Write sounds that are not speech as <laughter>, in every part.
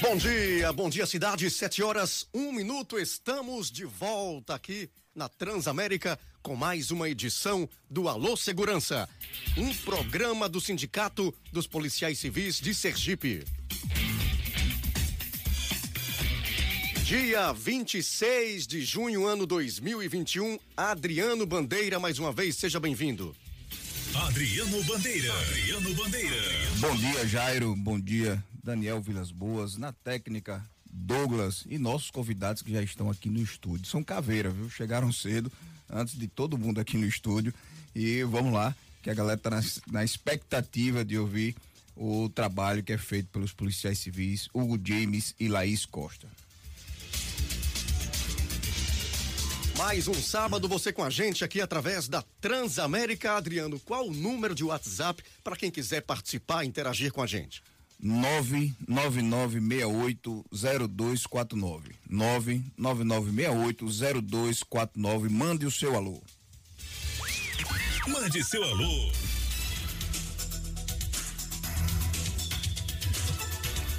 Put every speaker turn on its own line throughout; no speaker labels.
Bom dia, bom dia cidade, sete horas, um minuto, estamos de volta aqui na Transamérica com mais uma edição do Alô Segurança, um programa do Sindicato dos Policiais Civis de Sergipe. Dia 26 de junho, ano 2021, Adriano Bandeira, mais uma vez, seja bem-vindo.
Adriano Bandeira. Adriano Bandeira.
Bom dia, Jairo. Bom dia, Daniel Vilas Boas. Na técnica, Douglas e nossos convidados que já estão aqui no estúdio. São caveira, viu? Chegaram cedo, antes de todo mundo aqui no estúdio. E vamos lá, que a galera tá na, na expectativa de ouvir o trabalho que é feito pelos policiais civis Hugo James e Laís Costa.
Mais um sábado você com a gente aqui através da Transamérica. Adriano, qual o número de WhatsApp para quem quiser participar, interagir com a gente?
999680249. 999680249. Mande o seu alô.
Mande seu alô.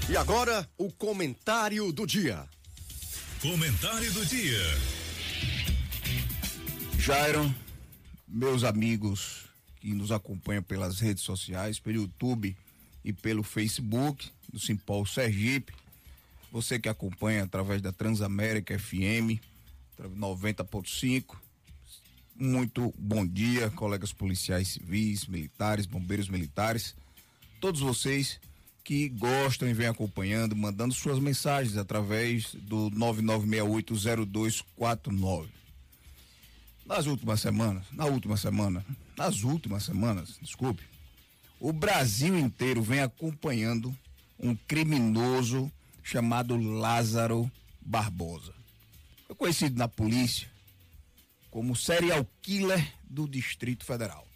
E agora, o comentário do dia.
Comentário do dia.
Jairon, meus amigos que nos acompanham pelas redes sociais, pelo YouTube e pelo Facebook do Simpol Sergipe, você que acompanha através da Transamérica FM 90.5, muito bom dia, colegas policiais civis, militares, bombeiros militares, todos vocês que gostam e vêm acompanhando, mandando suas mensagens através do 99680249. Nas últimas semanas, na última semana, nas últimas semanas, desculpe, o Brasil inteiro vem acompanhando um criminoso chamado Lázaro Barbosa. Foi conhecido na polícia como serial killer do Distrito Federal.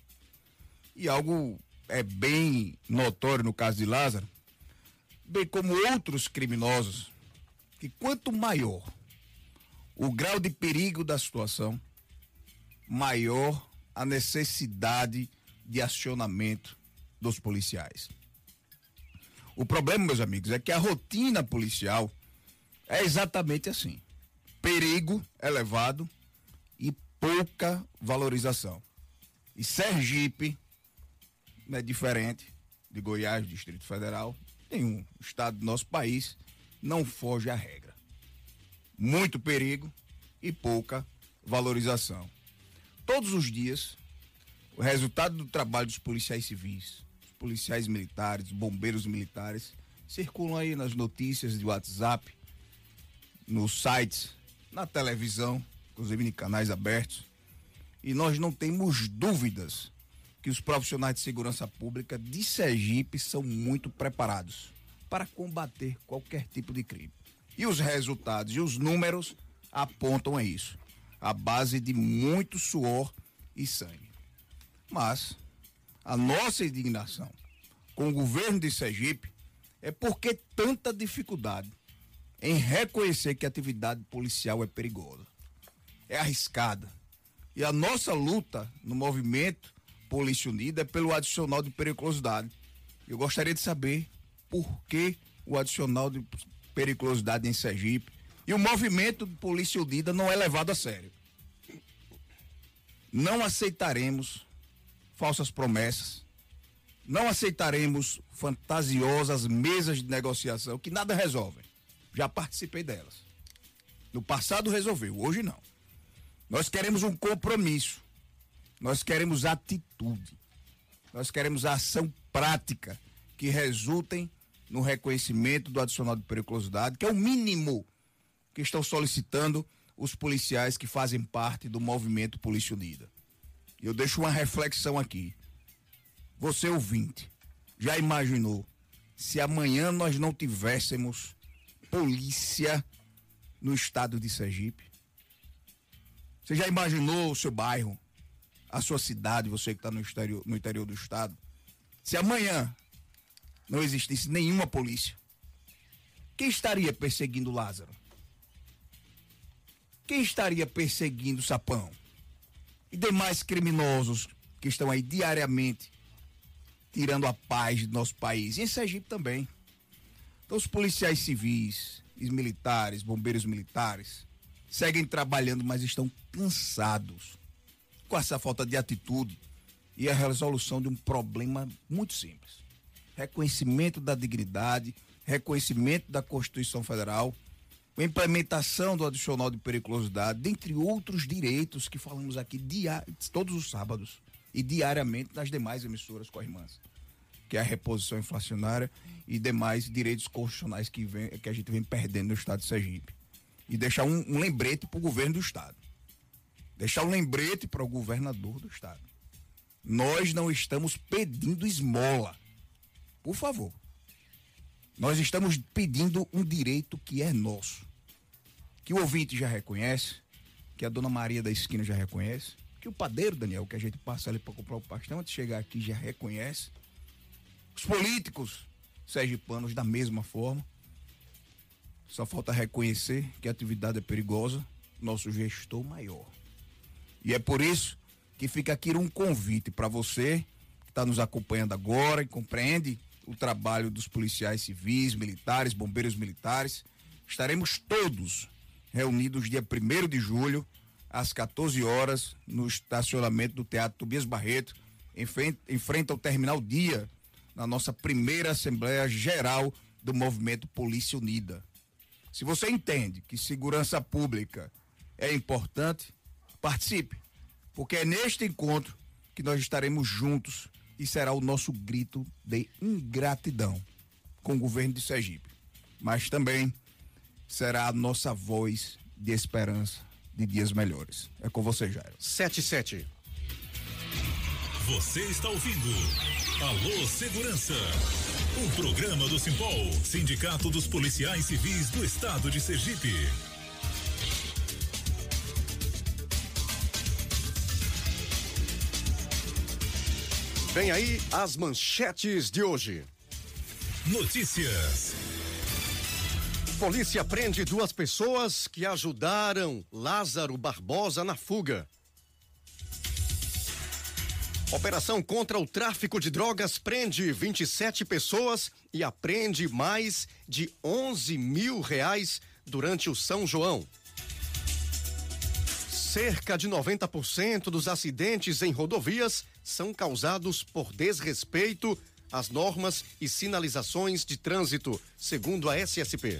E algo é bem notório no caso de Lázaro, bem como outros criminosos, que quanto maior o grau de perigo da situação, maior a necessidade de acionamento dos policiais. O problema, meus amigos, é que a rotina policial é exatamente assim: perigo elevado e pouca valorização. E Sergipe não é diferente de Goiás, Distrito Federal, nenhum estado do nosso país não foge à regra. Muito perigo e pouca valorização. Todos os dias, o resultado do trabalho dos policiais civis, policiais militares, bombeiros militares, circulam aí nas notícias de WhatsApp, nos sites, na televisão, inclusive em canais abertos. E nós não temos dúvidas que os profissionais de segurança pública de Sergipe são muito preparados para combater qualquer tipo de crime. E os resultados e os números apontam a isso, a base de muito suor e sangue. Mas a nossa indignação com o governo de Sergipe é porque tanta dificuldade em reconhecer que a atividade policial é perigosa, é arriscada. E a nossa luta no movimento Polícia Unida é pelo adicional de periculosidade. Eu gostaria de saber por que o adicional de periculosidade em Sergipe e o movimento de Polícia Unida não é levado a sério. Não aceitaremos falsas promessas, não aceitaremos fantasiosas mesas de negociação que nada resolvem. Já participei delas. No passado resolveu, hoje não. Nós queremos um compromisso. Nós queremos atitude. Nós queremos ação prática que resultem no reconhecimento do adicional de periculosidade, que é o mínimo que estão solicitando os policiais que fazem parte do movimento Polícia Unida. Eu deixo uma reflexão aqui. Você ouvinte, já imaginou se amanhã nós não tivéssemos polícia no estado de Sergipe? Você já imaginou o seu bairro, a sua cidade, você que está no interior, no interior do estado? Se amanhã não existisse nenhuma polícia, quem estaria perseguindo Lázaro? Quem estaria perseguindo Sapão? E demais criminosos que estão aí diariamente tirando a paz do nosso país. E em Sergipe também. Então, os policiais civis, militares, bombeiros militares, seguem trabalhando, mas estão cansados com essa falta de atitude e a resolução de um problema muito simples: reconhecimento da dignidade, reconhecimento da Constituição Federal, a implementação do adicional de periculosidade, dentre outros direitos que falamos aqui todos os sábados e diariamente nas demais emissoras com irmãs, que é a reposição inflacionária e demais direitos constitucionais que, vem, que a gente vem perdendo no estado de Sergipe. E deixar um, um lembrete para o governo do estado. Deixar um lembrete para o governador do estado. Nós não estamos pedindo esmola. Por favor. Nós estamos pedindo um direito que é nosso. Que o ouvinte já reconhece, que a dona Maria da esquina já reconhece, que o padeiro, Daniel, que a gente passa ali para comprar o pastel, antes de chegar aqui já reconhece. Os políticos sergipanos da mesma forma. Só falta reconhecer que a atividade é perigosa, nosso gestor maior. E é por isso que fica aqui um convite para você que está nos acompanhando agora e compreende o trabalho dos policiais civis, militares, bombeiros militares. Estaremos todos reunidos dia 1 de julho às 14 horas, no estacionamento do Teatro Tobias Barreto, em frente, em frente ao Terminal Dia, na nossa primeira Assembleia Geral do Movimento Polícia Unida. Se você entende que segurança pública é importante, participe, porque é neste encontro que nós estaremos juntos e será o nosso grito de ingratidão com o governo de Sergipe. Mas também será a nossa voz de esperança de dias melhores. É com você, Jairo.
77.
Você está ouvindo Alô Segurança. Um programa do Simpol, Sindicato dos Policiais Civis do Estado de Sergipe.
Vem aí as manchetes de hoje.
Notícias.
Polícia prende duas pessoas que ajudaram Lázaro Barbosa na fuga. Operação contra o tráfico de drogas prende 27 pessoas e apreende mais de 11 mil reais durante o São João. Cerca de 90% dos acidentes em rodovias são causados por desrespeito às normas e sinalizações de trânsito, segundo a SSP.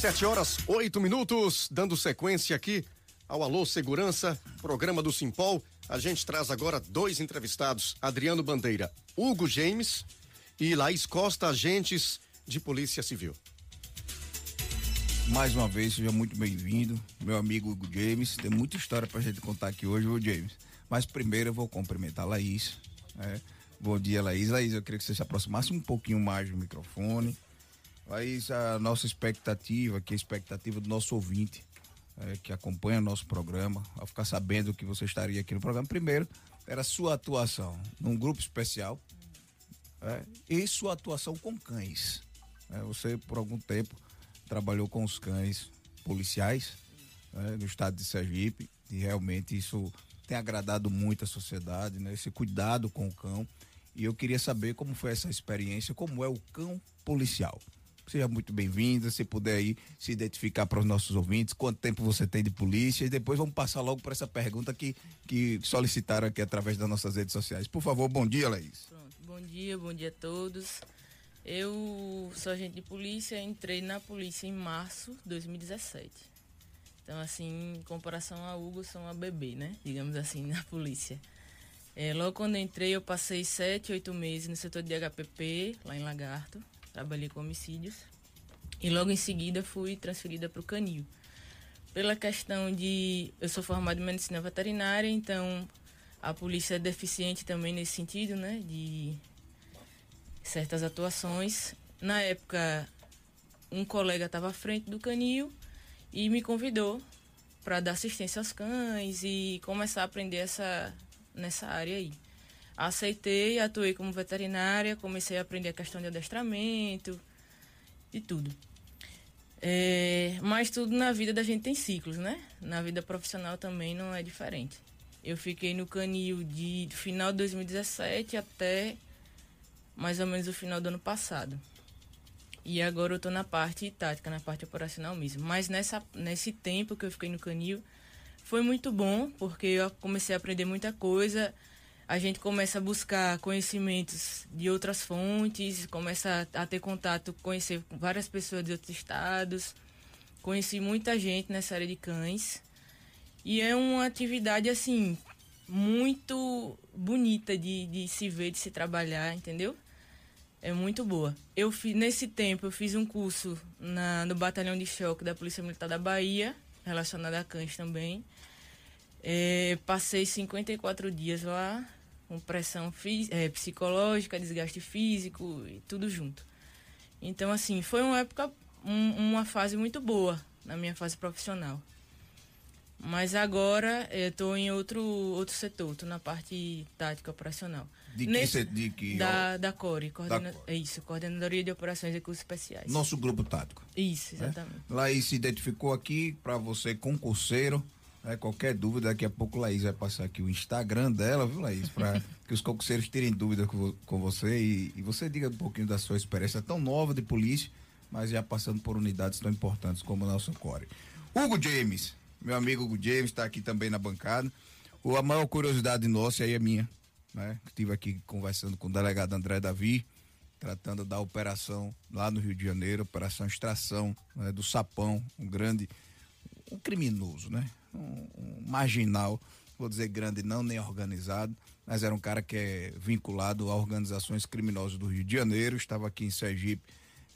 Sete horas, oito minutos, dando sequência aqui ao Alô Segurança, programa do Simpol. A gente traz agora dois entrevistados, Adriano Bandeira, Hugo James e Laís Costa, agentes de Polícia Civil.
Mais uma vez, seja muito bem-vindo, meu amigo James. Tem muita história pra gente contar aqui hoje, Hugo James. Mas primeiro eu vou cumprimentar a Laís. Né? Bom dia, Laís. Laís, eu queria que você se aproximasse um pouquinho mais do microfone. Mas a nossa expectativa, que é a expectativa do nosso ouvinte, é, que acompanha o nosso programa, ao ficar sabendo que você estaria aqui no programa, primeiro, era sua atuação num grupo especial é, e sua atuação com cães. É, você, por algum tempo, trabalhou com os cães policiais né, no estado de Sergipe e realmente isso tem agradado muito a sociedade, né, esse cuidado com o cão. E eu queria saber como foi essa experiência, como é o cão policial. Seja muito bem-vinda, se puder aí se identificar para os nossos ouvintes, quanto tempo você tem de polícia, e depois vamos passar logo para essa pergunta que, que solicitaram aqui através das nossas redes sociais. Por favor, bom dia, Laís.
Pronto, bom dia, bom dia a todos. Eu sou agente de polícia, entrei na polícia em março de 2017. Então, assim, em comparação a Hugo, sou uma bebê, né? Digamos assim, <laughs> na polícia. É, logo quando entrei, eu passei sete, oito meses no setor de HPP, lá em Lagarto trabalhei com homicídios. E logo em seguida fui transferida para o Canil. Pela questão de. Eu sou formada em medicina veterinária, então A polícia é deficiente também nesse sentido, né? De certas atuações. Na época, um colega estava à frente do canil e me convidou para dar assistência aos cães e começar a aprender essa, nessa área aí. Aceitei, atuei como veterinária, comecei a aprender a questão de adestramento e tudo. É, mas tudo na vida da gente tem ciclos, né? Na vida profissional também não é diferente. Eu fiquei no canil de final de 2017 até mais ou menos o final do ano passado. E agora eu estou na parte tática, na parte operacional mesmo. Mas nessa, nesse tempo que eu fiquei no canil, foi muito bom, porque eu comecei a aprender muita coisa. A gente começa a buscar conhecimentos de outras fontes, começa a, a ter contato, conhecer várias pessoas de outros estados. Conheci muita gente nessa área de cães. E é uma atividade, assim, muito bonita de, de se ver, de se trabalhar, entendeu? É muito boa. Eu fiz, nesse tempo eu fiz um curso na, no batalhão de choque da Polícia Militar da Bahia, relacionado a cães também. É, passei 54 dias lá, com pressão é, psicológica, desgaste físico e tudo junto. Então, assim, foi uma época, um, uma fase muito boa na minha fase profissional. Mas agora eu estou em outro, outro setor, estou na parte tática operacional.
De que, Nesse, de que
da, da CORE, coordena, da É isso, Coordenadoria de Operações e Recursos Especiais.
Nosso grupo tático.
Isso, né? exatamente. Né?
Laís se identificou aqui para você, concurseiro. Né? Qualquer dúvida, daqui a pouco Laís vai passar aqui o Instagram dela, viu, Laís? Para <laughs> que os concurseiros tirem dúvida com, com você e, e você diga um pouquinho da sua experiência tão nova de polícia, mas já passando por unidades tão importantes como o nosso CORE. Hugo James, meu amigo Hugo James está aqui também na bancada. O, a maior curiosidade nossa aí é minha, né? Estive aqui conversando com o delegado André Davi, tratando da operação lá no Rio de Janeiro, operação extração né, do Sapão, um grande, um criminoso, né? Um, um, marginal, vou dizer grande não, nem organizado, mas era um cara que é vinculado a organizações criminosas do Rio de Janeiro, estava aqui em Sergipe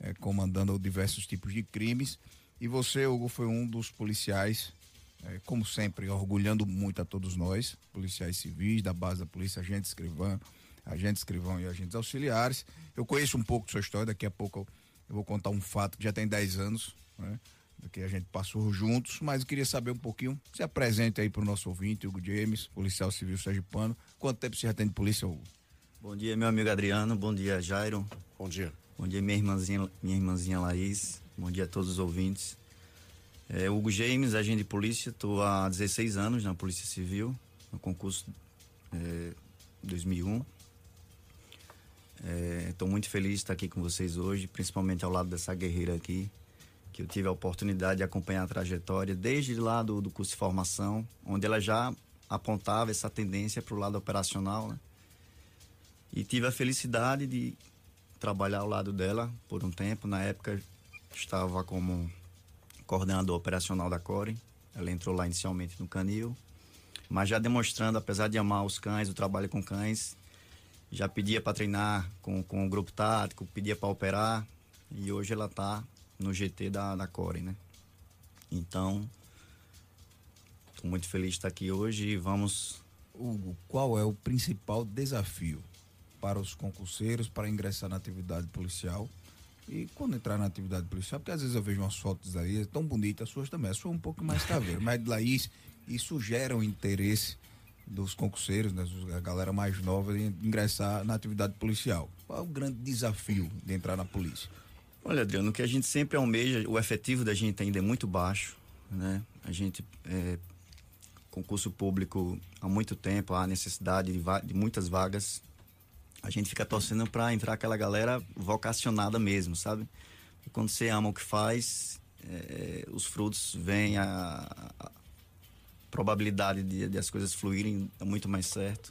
eh, comandando diversos tipos de crimes. E você, Hugo, foi um dos policiais é, como sempre, orgulhando muito a todos nós, policiais civis, da base da polícia, agentes escrivão, agentes escrivão e agentes auxiliares. Eu conheço um pouco sua história, daqui a pouco eu, eu vou contar um fato que já tem 10 anos, né? Que a gente passou juntos, mas eu queria saber um pouquinho. Se apresente aí para o nosso ouvinte, Hugo James, policial civil sergipano. Quanto tempo você já tem de polícia, Hugo?
Bom dia, meu amigo Adriano. Bom dia, Jairo.
Bom dia.
Bom dia, minha irmãzinha, minha irmãzinha Laís. Bom dia a todos os ouvintes. É, Hugo James, agente de polícia, estou há 16 anos na Polícia Civil, no concurso é, 2001. Estou é, muito feliz de estar aqui com vocês hoje, principalmente ao lado dessa guerreira aqui, que eu tive a oportunidade de acompanhar a trajetória desde lá do, do curso de formação, onde ela já apontava essa tendência para o lado operacional, né? E tive a felicidade de trabalhar ao lado dela por um tempo. Na época estava como coordenador operacional da Core. Ela entrou lá inicialmente no canil, mas já demonstrando, apesar de amar os cães, o trabalho com cães, já pedia para treinar com, com o grupo tático, pedia para operar, e hoje ela está no GT da, da Core, né? Então, estou muito feliz de estar aqui hoje e vamos.
Hugo, qual é o principal desafio para os concurseiros para ingressar na atividade policial e quando entrar na atividade policial, porque às vezes eu vejo umas fotos aí, é tão bonitas, as suas também, a sua é um pouco mais caveira, mas de Laís, isso gera o um interesse dos concurseiros, né, a galera mais nova, em ingressar na atividade policial. Qual é o grande desafio de entrar na polícia?
Olha, Adriano, o que a gente sempre almeja, o efetivo da gente ainda é muito baixo, né? A gente, é, concurso público há muito tempo, há necessidade de, de muitas vagas, a gente fica torcendo para entrar aquela galera vocacionada mesmo, sabe? E quando você ama o que faz, é, os frutos vêm, a, a probabilidade de, de, as coisas fluírem é muito mais certo.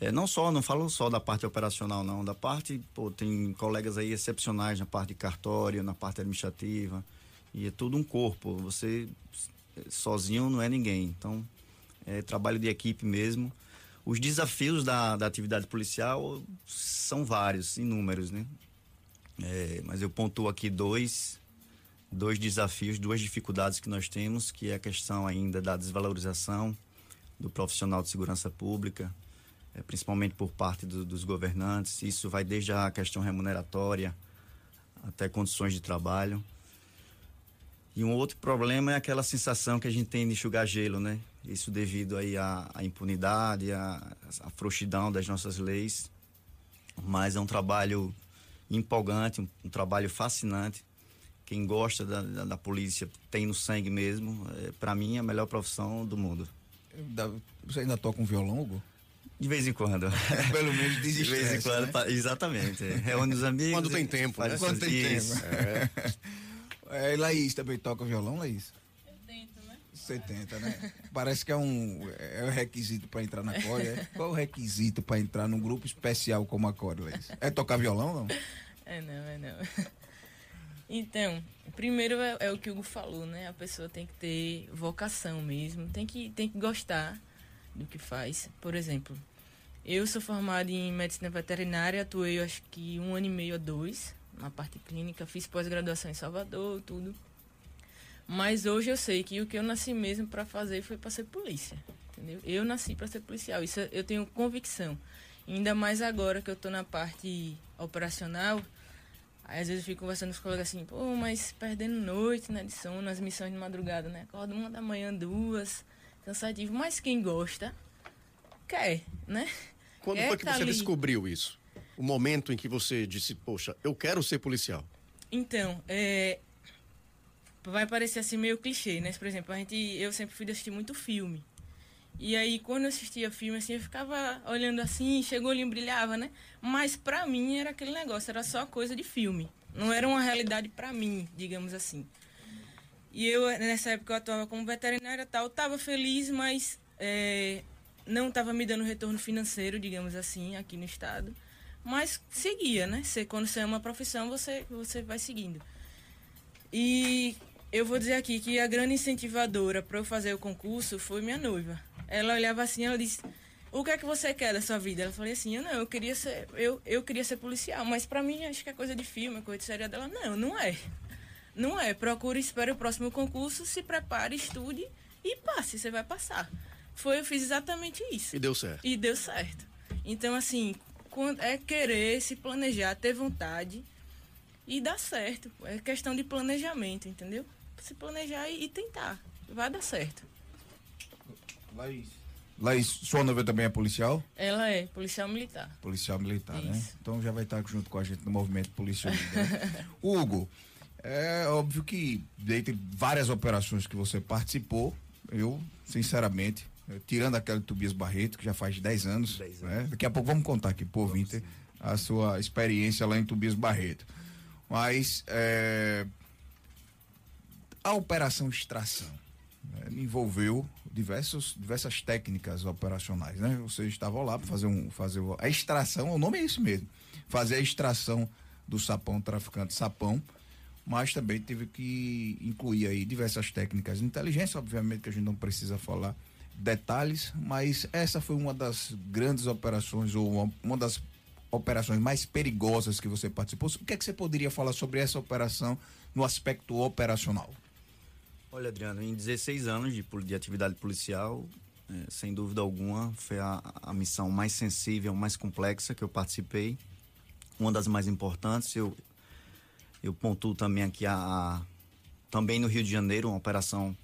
É, não só, não falo só da parte operacional, não. Da parte, pô, tem colegas aí excepcionais na parte de cartório, na parte administrativa. E é tudo um corpo. Você sozinho não é ninguém. Então, é trabalho de equipe mesmo. Os desafios da, da atividade policial são vários, inúmeros, né? É, mas eu pontuo aqui dois, dois desafios, duas dificuldades que nós temos, que é a questão ainda da desvalorização do profissional de segurança pública, é, principalmente por parte do, dos governantes. Isso vai desde a questão remuneratória até condições de trabalho. E um outro problema é aquela sensação que a gente tem de enxugar gelo, né? Isso devido aí à, à impunidade, à, à frouxidão das nossas leis. Mas é um trabalho empolgante, um, um trabalho fascinante. Quem gosta da, da, da, polícia tem no sangue mesmo. É, Para mim, é a melhor profissão do mundo.
Você ainda toca um violão, Hugo?
De vez em quando. <laughs>
Pelo menos
De vez em quando, né? exatamente. Reúne os amigos.
Quando tem tempo, né?
Quando tem tempo. É. <laughs> é, Laís também toca violão, Laís?
Né?
Parece que é um, é um requisito para entrar na Core. É? Qual é o requisito para entrar num grupo especial como a Core, Laís? É tocar violão, não?
É não, é não. Então, primeiro é, é, o que o Hugo falou, né? A pessoa tem que ter vocação mesmo, tem que, tem que gostar do que faz. Por exemplo, eu sou formada em medicina veterinária, atuei acho que um ano e meio a dois na parte clínica, fiz pós-graduação em Salvador, tudo. Mas hoje eu sei que o que eu nasci mesmo para fazer foi para ser polícia, entendeu? Eu nasci para ser policial, isso eu tenho convicção. Ainda mais agora que eu estou na parte operacional, Aí às vezes eu fico conversando com os colegas assim, pô, mas perdendo noite, né, de sono, nas missões de madrugada, né? Acordo uma da manhã, duas, cansativo. Mas quem gosta, quer, né?
Quando
quer
foi que
tá
você
ali.
descobriu isso? O momento em que você disse, poxa, eu quero ser policial.
Então, é... Vai parecer assim meio clichê, né? Por exemplo, a gente, eu sempre fui assistir muito filme. E aí, quando eu assistia filme, assim, eu ficava olhando assim, chegou ali, brilhava, né? Mas pra mim era aquele negócio, era só coisa de filme. Não era uma realidade pra mim, digamos assim. E eu, nessa época, eu atuava como veterinária tal, tava feliz, mas é, não tava me dando retorno financeiro, digamos assim, aqui no estado. Mas seguia, né? Você, quando você ama a profissão, você, você vai seguindo. E eu vou dizer aqui que a grande incentivadora para eu fazer o concurso foi minha noiva. Ela olhava assim, ela disse: "O que é que você quer da sua vida?" Ela falou assim: "Eu não, eu queria ser, eu, eu queria ser policial, mas para mim acho que é coisa de filme, coisa de série dela. Não, não é. Não é. Procure, espere o próximo concurso, se prepare, estude e passe, você vai passar." Foi, eu fiz exatamente isso.
E deu certo.
E deu certo. Então, assim, é querer, se planejar, ter vontade e dar certo. É questão de planejamento, entendeu? Se planejar e, e tentar. Vai dar certo.
Laís. Laís, sua noiva também é policial?
Ela é policial militar.
Policial militar, né?
Isso.
Então já vai estar junto com a gente no movimento Polícia Unida. né? <laughs> Hugo, é óbvio que dentre várias operações que você participou, eu, sinceramente, eu, tirando aquela de Tobias Barreto, que já faz 10 anos,
10
né? Daqui a pouco vamos contar aqui, por Winter, a sua experiência lá em Tobias Barreto. Mas é, a operação extração né, envolveu diversos, diversas técnicas operacionais, né? Você estava lá para fazer um fazer a extração, o nome é isso mesmo, fazer a extração do sapão traficante sapão, mas também teve que incluir aí diversas técnicas de inteligência, obviamente que a gente não precisa falar detalhes, mas essa foi uma das grandes operações ou uma, uma das operações mais perigosas que você participou. O que é que você poderia falar sobre essa operação no aspecto operacional?
Olha, Adriano, em 16 anos de, de atividade policial, eh, sem dúvida alguma, foi a, a missão mais sensível, mais complexa que eu participei. Uma das mais importantes. Eu, eu pontuo também aqui a, a- também no Rio de Janeiro, uma operação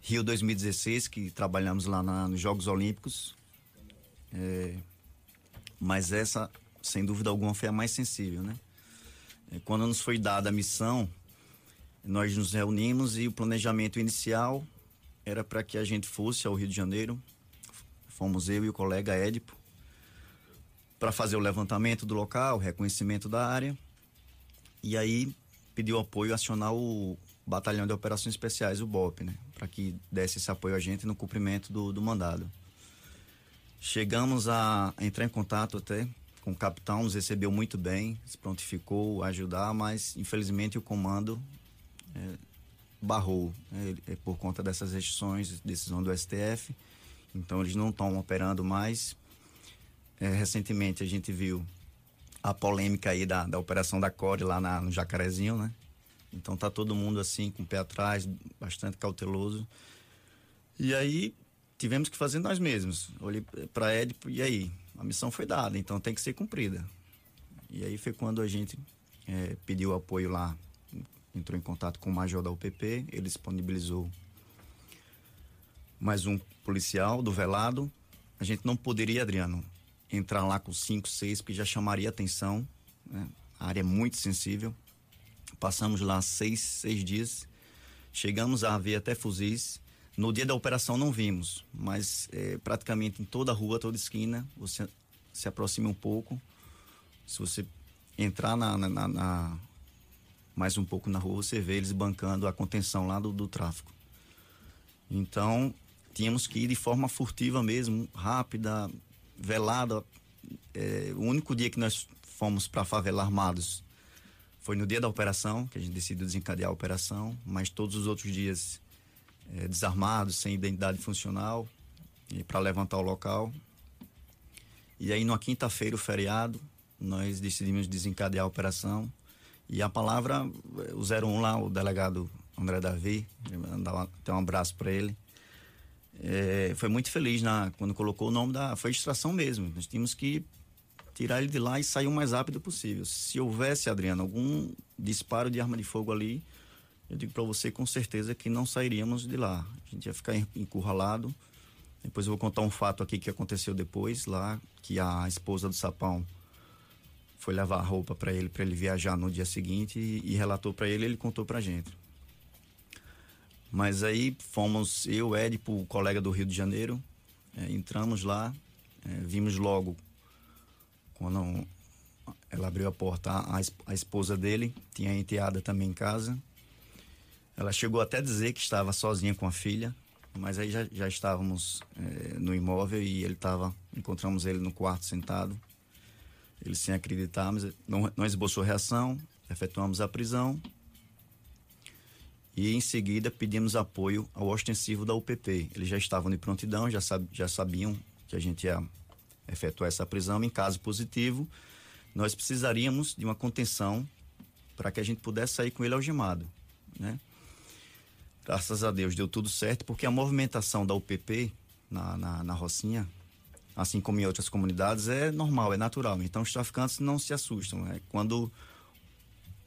Rio 2016, que trabalhamos lá na- nos Jogos Olímpicos. Eh, mas essa, sem dúvida alguma, foi a mais sensível, né? Eh, Quando nos foi dada a missão, nós nos reunimos e o planejamento inicial era para que a gente fosse ao Rio de Janeiro. Fomos eu e o colega Édipo para fazer o levantamento do local, reconhecimento da área. E aí pediu apoio, acionar o Batalhão de Operações Especiais, o BOP, né? Para que desse esse apoio a gente no cumprimento do, do mandado. Chegamos a entrar em contato até com o capitão, nos recebeu muito bem, se prontificou a ajudar, mas infelizmente o comando é, barrou né, é, por conta dessas restrições, decisão do STF. Então eles não estão operando mais. É, recentemente a gente viu a polêmica aí da, da operação da CORE lá na- no Jacarezinho, né? Então tá todo mundo assim com o pé atrás, bastante cauteloso. E aí tivemos que fazer nós mesmos. Olhei para Édipo e aí, a missão foi dada, então tem que ser cumprida. E aí foi quando a gente é, pediu apoio lá, entrou em contato com o major da UPP, ele disponibilizou mais um policial do velado. A gente não poderia, Adriano, entrar lá com cinco, seis, porque já chamaria atenção. Né? A área é muito sensível. Passamos lá seis, seis dias. Chegamos a ver até fuzis. No dia da operação não vimos, mas é, praticamente em toda a rua, toda esquina, você se aproxima um pouco. Se você entrar na, na, na, mais um pouco na rua, você vê eles bancando a contenção lá do, do tráfico. Então, tínhamos que ir de forma furtiva mesmo, rápida, velada. É, o único dia que nós fomos para a favela armados foi no dia da operação, que a gente decidiu desencadear a operação, mas todos os outros dias é, desarmados, sem identidade funcional, para levantar o local. E aí, na quinta-feira, o feriado, nós decidimos desencadear a operação. E a palavra, o 01 lá, o delegado André Davi, até um abraço para ele. É, foi muito feliz na, quando colocou o nome da. Foi extração mesmo. Nós tínhamos que tirar ele de lá e sair o mais rápido possível. Se houvesse, Adriano, algum disparo de arma de fogo ali, eu digo para você com certeza que não sairíamos de lá. A gente ia ficar encurralado. Depois eu vou contar um fato aqui que aconteceu depois lá, que a esposa do Sapão foi levar a roupa para ele, para ele viajar no dia seguinte e, e relatou para ele, ele contou para gente. Mas aí fomos eu, Edipo, o colega do Rio de Janeiro, é, entramos lá, é, vimos logo quando ela abriu a porta, a, a esposa dele tinha a enteada também em casa. Ela chegou até a dizer que estava sozinha com a filha, mas aí já, já estávamos é, no imóvel e ele estava, encontramos ele no quarto sentado. Ele sem acreditar, mas não, não esboçou reação, efetuamos a prisão e em seguida pedimos apoio ao ostensivo da UPP. Eles já estavam de prontidão, já, sab, já sabiam que a gente ia efetuar essa prisão. Em caso positivo, nós precisaríamos de uma contenção para que a gente pudesse sair com ele algemado, né? Graças a Deus deu tudo certo, porque a movimentação da UPP na, na, na Rocinha, assim como em outras comunidades, é normal, é natural. Então os traficantes não se assustam. Né? Quando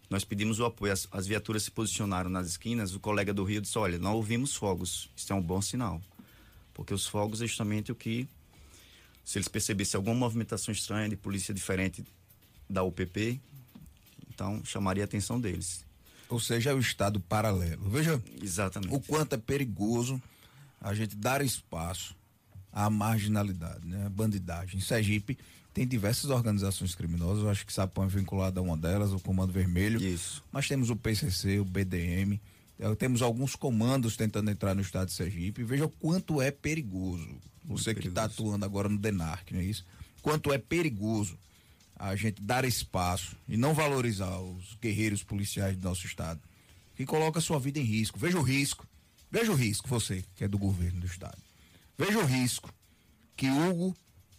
nós pedimos o apoio, as, as viaturas se posicionaram nas esquinas, o colega do Rio disse, olha, não ouvimos fogos, isso é um bom sinal. Porque os fogos é justamente o que se eles percebessem alguma movimentação estranha de polícia diferente da UPP, então chamaria a atenção deles.
Ou seja, é o estado paralelo. Veja
Exatamente.
o quanto é perigoso a gente dar espaço à marginalidade, né? a bandidagem. Em Sergipe tem diversas organizações criminosas, eu acho que Sapão é vinculado a uma delas, o Comando Vermelho.
Isso.
Mas temos o PCC, o BDM, eh, temos alguns comandos tentando entrar no estado de Sergipe. Veja o quanto é perigoso você que está atuando agora no DENARC, não é isso? Quanto é perigoso a gente dar espaço e não valorizar os guerreiros policiais do nosso estado, que coloca a sua vida em risco. Veja o risco, veja o risco, você que é do governo do estado. Veja o risco que Hugo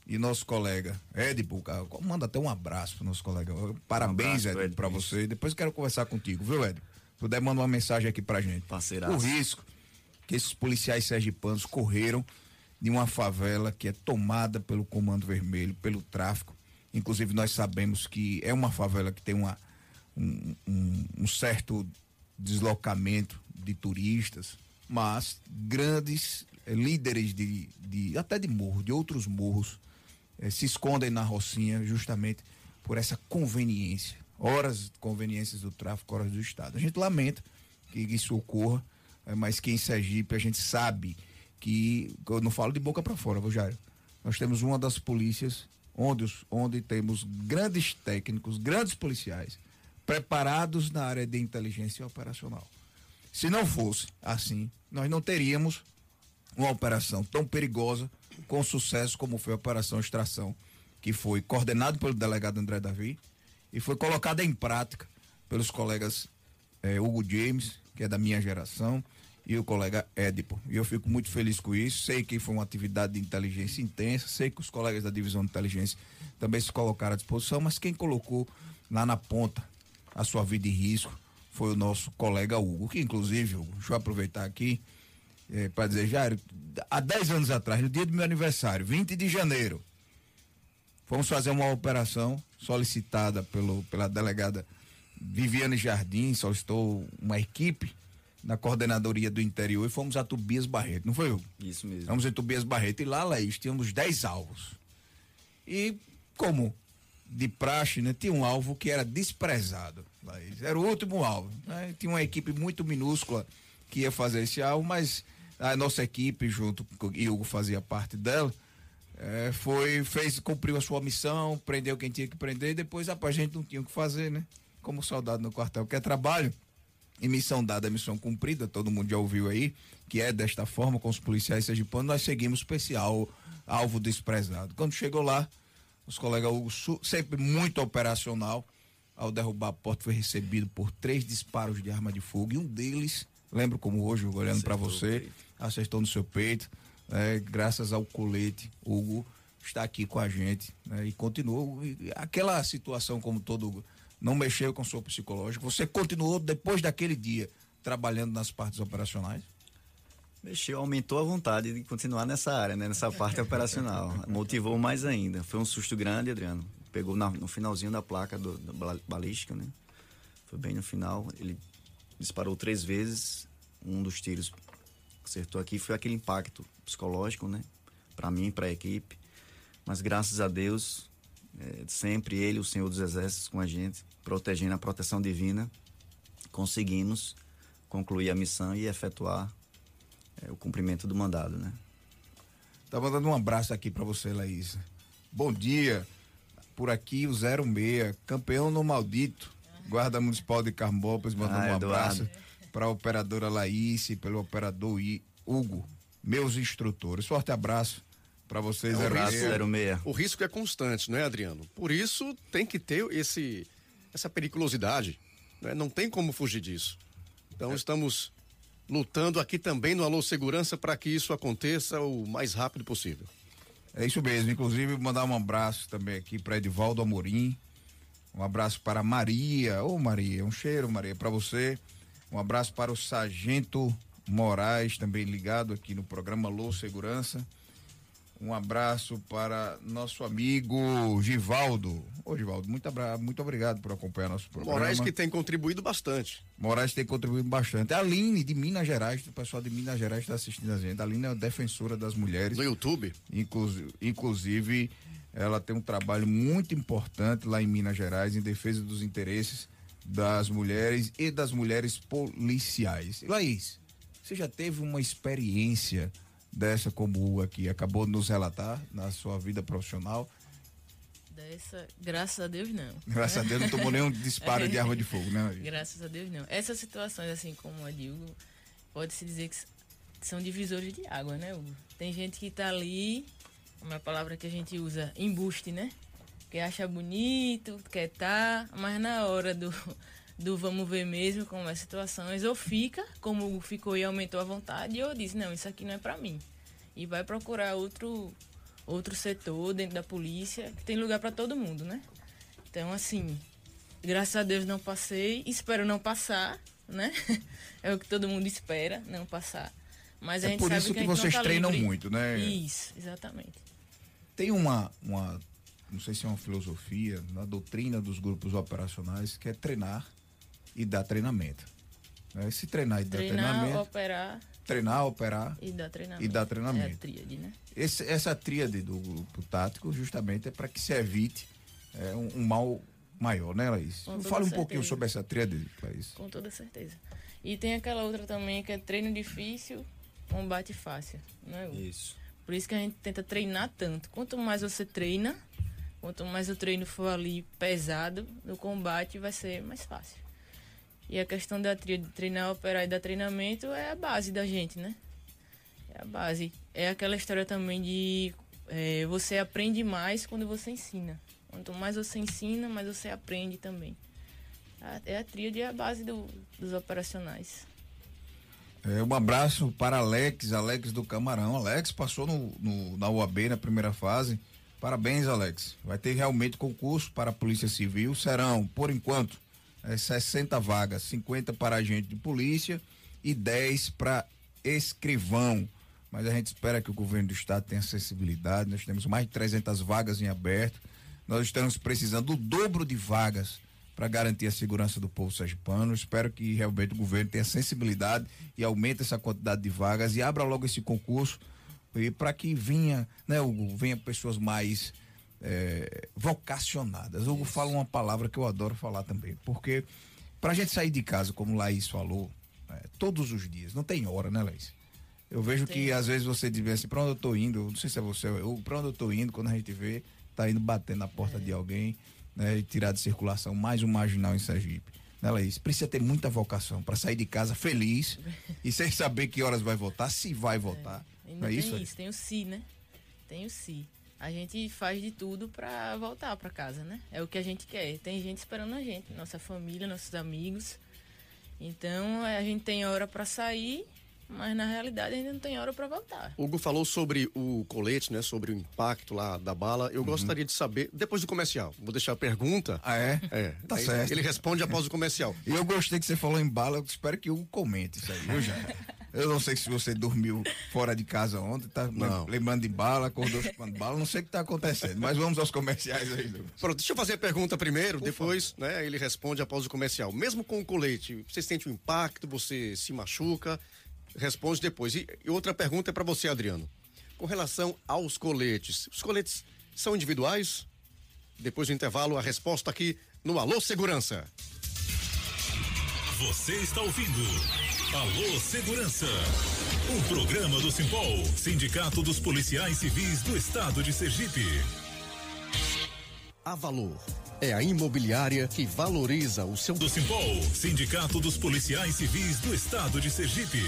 e nosso colega Edipo, manda até um abraço pro nosso colega. Parabéns, um Edipo, para você. Depois quero conversar contigo, viu, Edipo? Puder mandar uma mensagem aqui pra gente.
Parceiraço.
O risco que esses policiais sergipanos correram de uma favela que é tomada pelo Comando Vermelho, pelo tráfico. Inclusive, nós sabemos que é uma favela que tem uma, um, um, um certo deslocamento de turistas, mas grandes eh, líderes de, de, até de morro, de outros morros, eh, se escondem na Rocinha justamente por essa conveniência. Horas conveniências do tráfico, horas do Estado. A gente lamenta que isso ocorra, eh, mas que em Sergipe a gente sabe que eu não falo de boca para fora, Jair? Nós temos uma das polícias onde, onde temos grandes técnicos, grandes policiais preparados na área de inteligência operacional. Se não fosse assim, nós não teríamos uma operação tão perigosa com sucesso como foi a Operação Extração, que foi coordenado pelo delegado André Davi e foi colocada em prática pelos colegas eh, Hugo James, que é da minha geração, e o colega Édipo. E eu fico muito feliz com isso. Sei que foi uma atividade de inteligência intensa, sei que os colegas da divisão de inteligência também se colocaram à disposição, mas quem colocou lá na ponta a sua vida em risco foi o nosso colega Hugo, que inclusive, Hugo, deixa eu aproveitar aqui, é, para dizer, já há 10 anos atrás, no dia do meu aniversário, 20 de janeiro, fomos fazer uma operação solicitada pelo, pela delegada Viviane Jardim, solicitou uma equipe na coordenadoria do interior e fomos a Tobias Barreto, não foi eu?
Isso mesmo.
Fomos em Tobias Barreto e lá, Laís, tínhamos 10 alvos. E como de praxe, né, tinha um alvo que era desprezado, Laís. Era o último alvo. Né? Tinha uma equipe muito minúscula que ia fazer esse alvo, mas a nossa equipe, junto com e Hugo fazia parte dela, é, foi, fez, cumpriu a sua missão, prendeu quem tinha que prender, e depois a gente não tinha o que fazer, né? Como soldado no quartel, que é trabalho e missão dada, missão cumprida, todo mundo já ouviu aí, que é desta forma com os policiais sergipanos, nós seguimos especial alvo desprezado. Quando chegou lá, os colegas Hugo, sempre muito operacional, ao derrubar a porta foi recebido por três disparos de arma de fogo e um deles, lembro como hoje, olhando para você, acertou no seu peito, é, graças ao colete, Hugo está aqui com a gente né, e continuou. E aquela situação, como todo, não mexeu com o seu psicológico. Você continuou depois daquele dia trabalhando nas partes operacionais?
Mexeu, aumentou a vontade de continuar nessa área, né, nessa parte operacional. <laughs> Motivou mais ainda. Foi um susto grande, Adriano. Pegou na, no finalzinho da placa do, da balística, né? Foi bem no final. Ele disparou três vezes. Um dos tiros acertou aqui. Foi aquele impacto psicológico, né? Para mim, para a equipe. Mas graças a Deus, é, sempre ele, o Senhor dos Exércitos, com a gente, protegendo a proteção divina, conseguimos concluir a missão e efetuar é, o cumprimento do mandado, né?
Tá mandando um abraço aqui para você, Laís. Bom dia. Por aqui o 06, campeão no maldito. Guarda Municipal de Carmópolis, mandando ah, um abraço para a operadora Laís, pelo operador Hugo meus instrutores. Forte abraço para vocês,
é, o, risco, o risco é constante, não é, Adriano? Por isso tem que ter esse, essa periculosidade. Né? Não tem como fugir disso. Então é. estamos lutando aqui também no Alô Segurança para que isso aconteça o mais rápido possível.
É isso mesmo. Inclusive, mandar um abraço também aqui para Edivaldo Amorim. Um abraço para Maria. Ô, oh, Maria, um cheiro, Maria, para você. Um abraço para o Sargento Moraes, também ligado aqui no programa Lô Segurança. Um abraço para nosso amigo Givaldo. Ô, Givaldo, muito, muito obrigado por acompanhar nosso programa.
Moraes que tem contribuído bastante.
Moraes tem contribuído bastante. A Aline de Minas Gerais, o pessoal de Minas Gerais está assistindo a gente. A Aline é defensora das mulheres.
No YouTube?
Inclusive, inclusive, ela tem um trabalho muito importante lá em Minas Gerais em defesa dos interesses das mulheres e das mulheres policiais. Laís, você já teve uma experiência dessa como o aqui acabou de nos relatar na sua vida profissional?
Dessa, graças a Deus não.
Graças a Deus não tomou nenhum disparo de arma de fogo, né?
Graças a Deus não. Essas situações assim como a de Hugo, pode-se dizer que são divisores de água, né, Hugo? Tem gente que tá ali, uma palavra que a gente usa, embuste, né? Que acha bonito, quer tá, mas na hora do do vamos ver mesmo como é as situações, ou fica, como ficou e aumentou a vontade, ou diz, não, isso aqui não é para mim. E vai procurar outro outro setor dentro da polícia, que tem lugar para todo mundo, né? Então, assim, graças a Deus não passei, espero não passar, né? <laughs> é o que todo mundo espera, não passar. Mas a
é
gente
por isso
que,
que vocês tá treinam livre. muito, né?
Isso, exatamente.
Tem uma, uma, não sei se é uma filosofia, na doutrina dos grupos operacionais, que é treinar e dar treinamento. Né? Se treinar e dar treinar, treinamento.
operar.
Treinar, operar.
E dar treinamento.
E dar treinamento. É
a tríade, né?
Esse, essa tríade do grupo tático justamente é para que se evite é, um, um, mal maior, né, Laís? Fale um certeza. pouquinho sobre essa tríade, Laís.
Com toda certeza. E tem aquela outra também que é treino difícil, combate fácil, né?
Isso.
Por isso que a gente tenta treinar tanto. Quanto mais você treina, quanto mais o treino for ali pesado, no combate vai ser mais fácil. E a questão da tria de treinar, operar e dar treinamento é a base da gente, né? É a base. É aquela história também de é, você aprende mais quando você ensina. Quanto mais você ensina, mais você aprende também. É a tríade, é a base do, dos operacionais.
É, um abraço para Alex, Alex do Camarão. Alex passou no, no, na UAB na primeira fase. Parabéns, Alex. Vai ter realmente concurso para a Polícia Civil. Serão, por enquanto, é, 60 vagas, 50 para agente de polícia e 10 para escrivão. Mas a gente espera que o governo do estado tenha sensibilidade. Nós temos mais de 300 vagas em aberto. Nós estamos precisando do dobro de vagas para garantir a segurança do povo sergipano. Espero que realmente o governo tenha sensibilidade e aumente essa quantidade de vagas e abra logo esse concurso para que venha, né, Hugo, venha pessoas mais é, vocacionadas. Hugo Isso. fala uma palavra que eu adoro falar também, porque para a gente sair de casa, como Laís falou, é, todos os dias, não tem hora, né, Laís? Eu vejo que às vezes você diz assim, para onde eu tô indo, não sei se é você, eu, para onde eu tô indo, quando a gente vê, tá indo bater na porta é. de alguém, né, e tirar de circulação mais um marginal em Sergipe. Né, Laís? Precisa ter muita vocação para sair de casa feliz <laughs> e sem saber que horas vai voltar, se vai voltar.
É. Não é tem isso, isso, tem o si, né? Tem o si. A gente faz de tudo para voltar para casa, né? É o que a gente quer. Tem gente esperando a gente, nossa família, nossos amigos. Então a gente tem hora para sair mas na realidade ainda não tem hora para voltar.
Hugo falou sobre o colete, né? Sobre o impacto lá da bala. Eu uhum. gostaria de saber, depois do comercial, vou deixar a pergunta.
Ah, é?
É.
Tá Aí, certo.
Ele responde após o comercial.
E eu gostei que você falou em bala, eu espero que o Hugo comente isso aí, viu, já? <laughs> Eu não sei se você dormiu fora de casa ontem, tá não. lembrando de bala, acordou chupando bala, não sei o que tá acontecendo, mas vamos aos comerciais aí.
Pronto, deixa eu fazer a pergunta primeiro, Por depois, favor. né, ele responde após o comercial. Mesmo com o colete, você sente um impacto, você se machuca, responde depois. E, e outra pergunta é para você, Adriano. Com relação aos coletes, os coletes são individuais? Depois do intervalo, a resposta aqui no Alô Segurança.
Você está ouvindo Alô Segurança, um programa do Simpol, Sindicato dos Policiais Civis do Estado de Sergipe.
A Valor é a imobiliária que valoriza o seu.
Do Simpol, Sindicato dos Policiais Civis do Estado de Sergipe.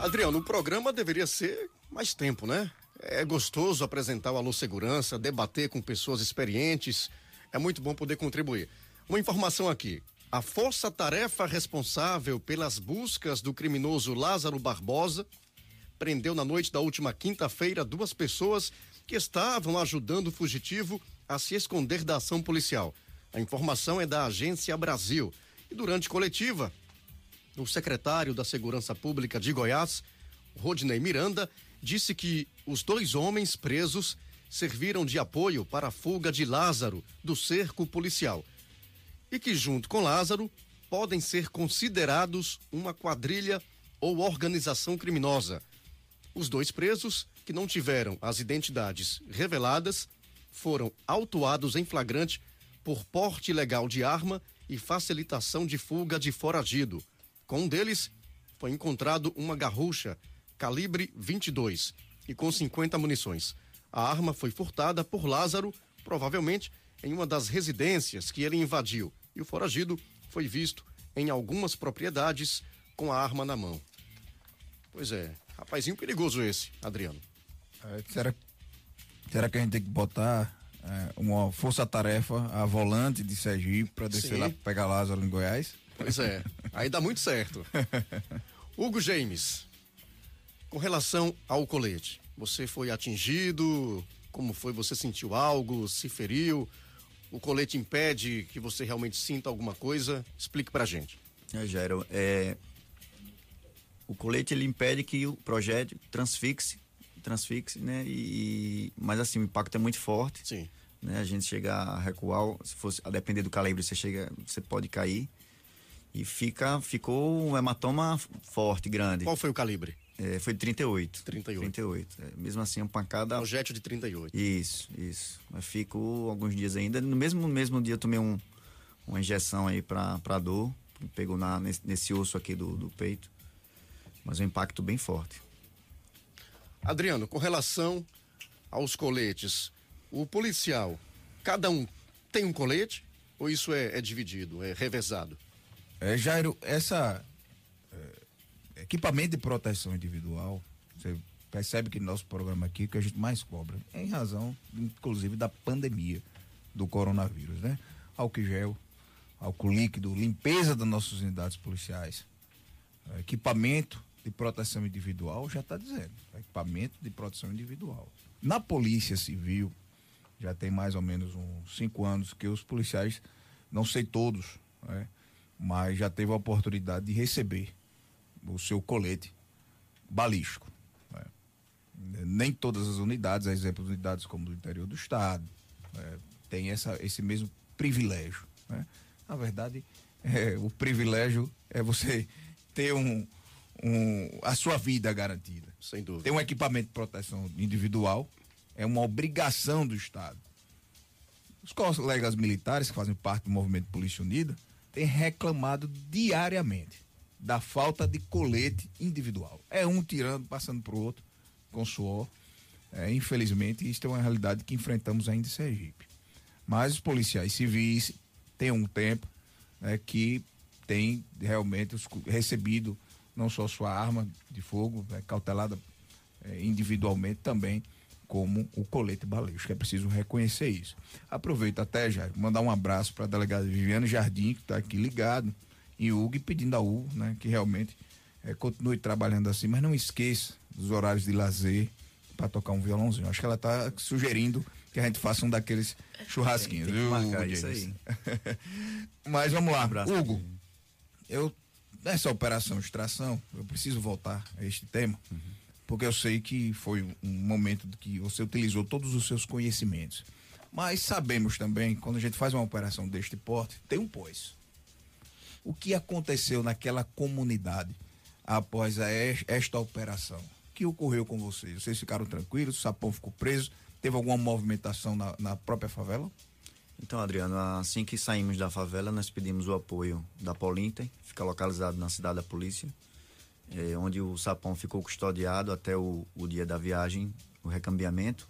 Adriano, o programa deveria ser mais tempo, né? É gostoso apresentar o Alô Segurança, debater com pessoas experientes. É muito bom poder contribuir. Uma informação aqui. A força-tarefa responsável pelas buscas do criminoso Lázaro Barbosa prendeu na noite da última quinta-feira duas pessoas que estavam ajudando o fugitivo a se esconder da ação policial. A informação é da Agência Brasil. E durante coletiva, o secretário da Segurança Pública de Goiás, Rodney Miranda, disse que os dois homens presos serviram de apoio para a fuga de Lázaro do cerco policial e que, junto com Lázaro, podem ser considerados uma quadrilha ou organização criminosa. Os dois presos, que não tiveram as identidades reveladas, foram autuados em flagrante por porte ilegal de arma e facilitação de fuga de foragido. Com um deles, foi encontrado uma garrucha calibre 22 e com 50 munições. A arma foi furtada por Lázaro, provavelmente em uma das residências que ele invadiu, e o foragido foi visto em algumas propriedades com a arma na mão. Pois é, rapazinho perigoso esse, Adriano.
É, será, será que a gente tem que botar é, uma força-tarefa a volante de Sergipe para descer Sim. lá pegar Lázaro em Goiás?
Pois é, aí dá muito certo. <laughs> Hugo James, com relação ao colete, você foi atingido? Como foi? Você sentiu algo? Se feriu? O colete impede que você realmente sinta alguma coisa? Explique pra gente.
É, Jairo, é, o colete ele impede que o projétil transfixe, transfixe, né? E, mas assim, o impacto é muito forte.
Sim.
Né? A gente chega a recuar, se fosse a depender do calibre, você chega, você pode cair. E fica, ficou um hematoma forte, grande.
Qual foi o calibre?
É, foi de 38.
38.
38. É, mesmo assim, uma pancada.
Projétil de 38.
Isso, isso. Mas ficou alguns dias ainda. No mesmo, mesmo dia, eu tomei um, uma injeção aí pra, pra dor. Pegou na, nesse, nesse osso aqui do, do peito. Mas um impacto bem forte.
Adriano, com relação aos coletes, o policial, cada um tem um colete? Ou isso é, é dividido, é revezado?
É, Jairo, essa é, equipamento de proteção individual, você percebe que no nosso programa aqui que a gente mais cobra, é em razão, inclusive, da pandemia do coronavírus, né? Álcool gel, álcool líquido, limpeza das nossas unidades policiais, é, equipamento de proteção individual, já está dizendo, equipamento de proteção individual. Na Polícia Civil, já tem mais ou menos uns cinco anos que os policiais não sei todos, né? mas já teve a oportunidade de receber o seu colete balístico. Né? Nem todas as unidades, a exemplo de unidades como do interior do estado, né? tem essa, esse mesmo privilégio. Né? Na verdade, <laughs> é, o privilégio é você ter um, um, a sua vida garantida.
Sem dúvida.
Ter um equipamento de proteção individual é uma obrigação do Estado. Os colegas militares que fazem parte do movimento Polícia Unida têm reclamado diariamente da falta de colete individual. É um tirando, passando para o outro, com suor. É, infelizmente, isso é uma realidade que enfrentamos ainda em Sergipe. Mas os policiais civis têm um tempo né, que têm realmente recebido não só sua arma de fogo, é, cautelada é, individualmente também, como o colete balístico. É preciso reconhecer isso. Aproveito até, já mandar um abraço para a delegada Viviane Jardim, que está aqui ligado, e Hugo, e pedindo a Hugo, né, que realmente é, continue trabalhando assim, mas não esqueça dos horários de lazer para tocar um violãozinho. Acho que ela está sugerindo que a gente faça um daqueles churrasquinhos.
Tem, tem marcar isso aí. <laughs>
mas vamos lá, um Hugo. Eu nessa operação extração, eu preciso voltar a este tema, uhum. porque eu sei que foi um momento que você utilizou todos os seus conhecimentos. Mas sabemos também, quando a gente faz uma operação deste porte, tem um pós. O que aconteceu naquela comunidade após esta operação? O que ocorreu com vocês? Vocês ficaram tranquilos? O sapão ficou preso? Teve alguma movimentação na, na própria favela?
Então, Adriano, assim que saímos da favela, nós pedimos o apoio da Polinter, fica localizado na cidade da polícia, é, onde o sapão ficou custodiado até o, o, dia da viagem, o recambiamento.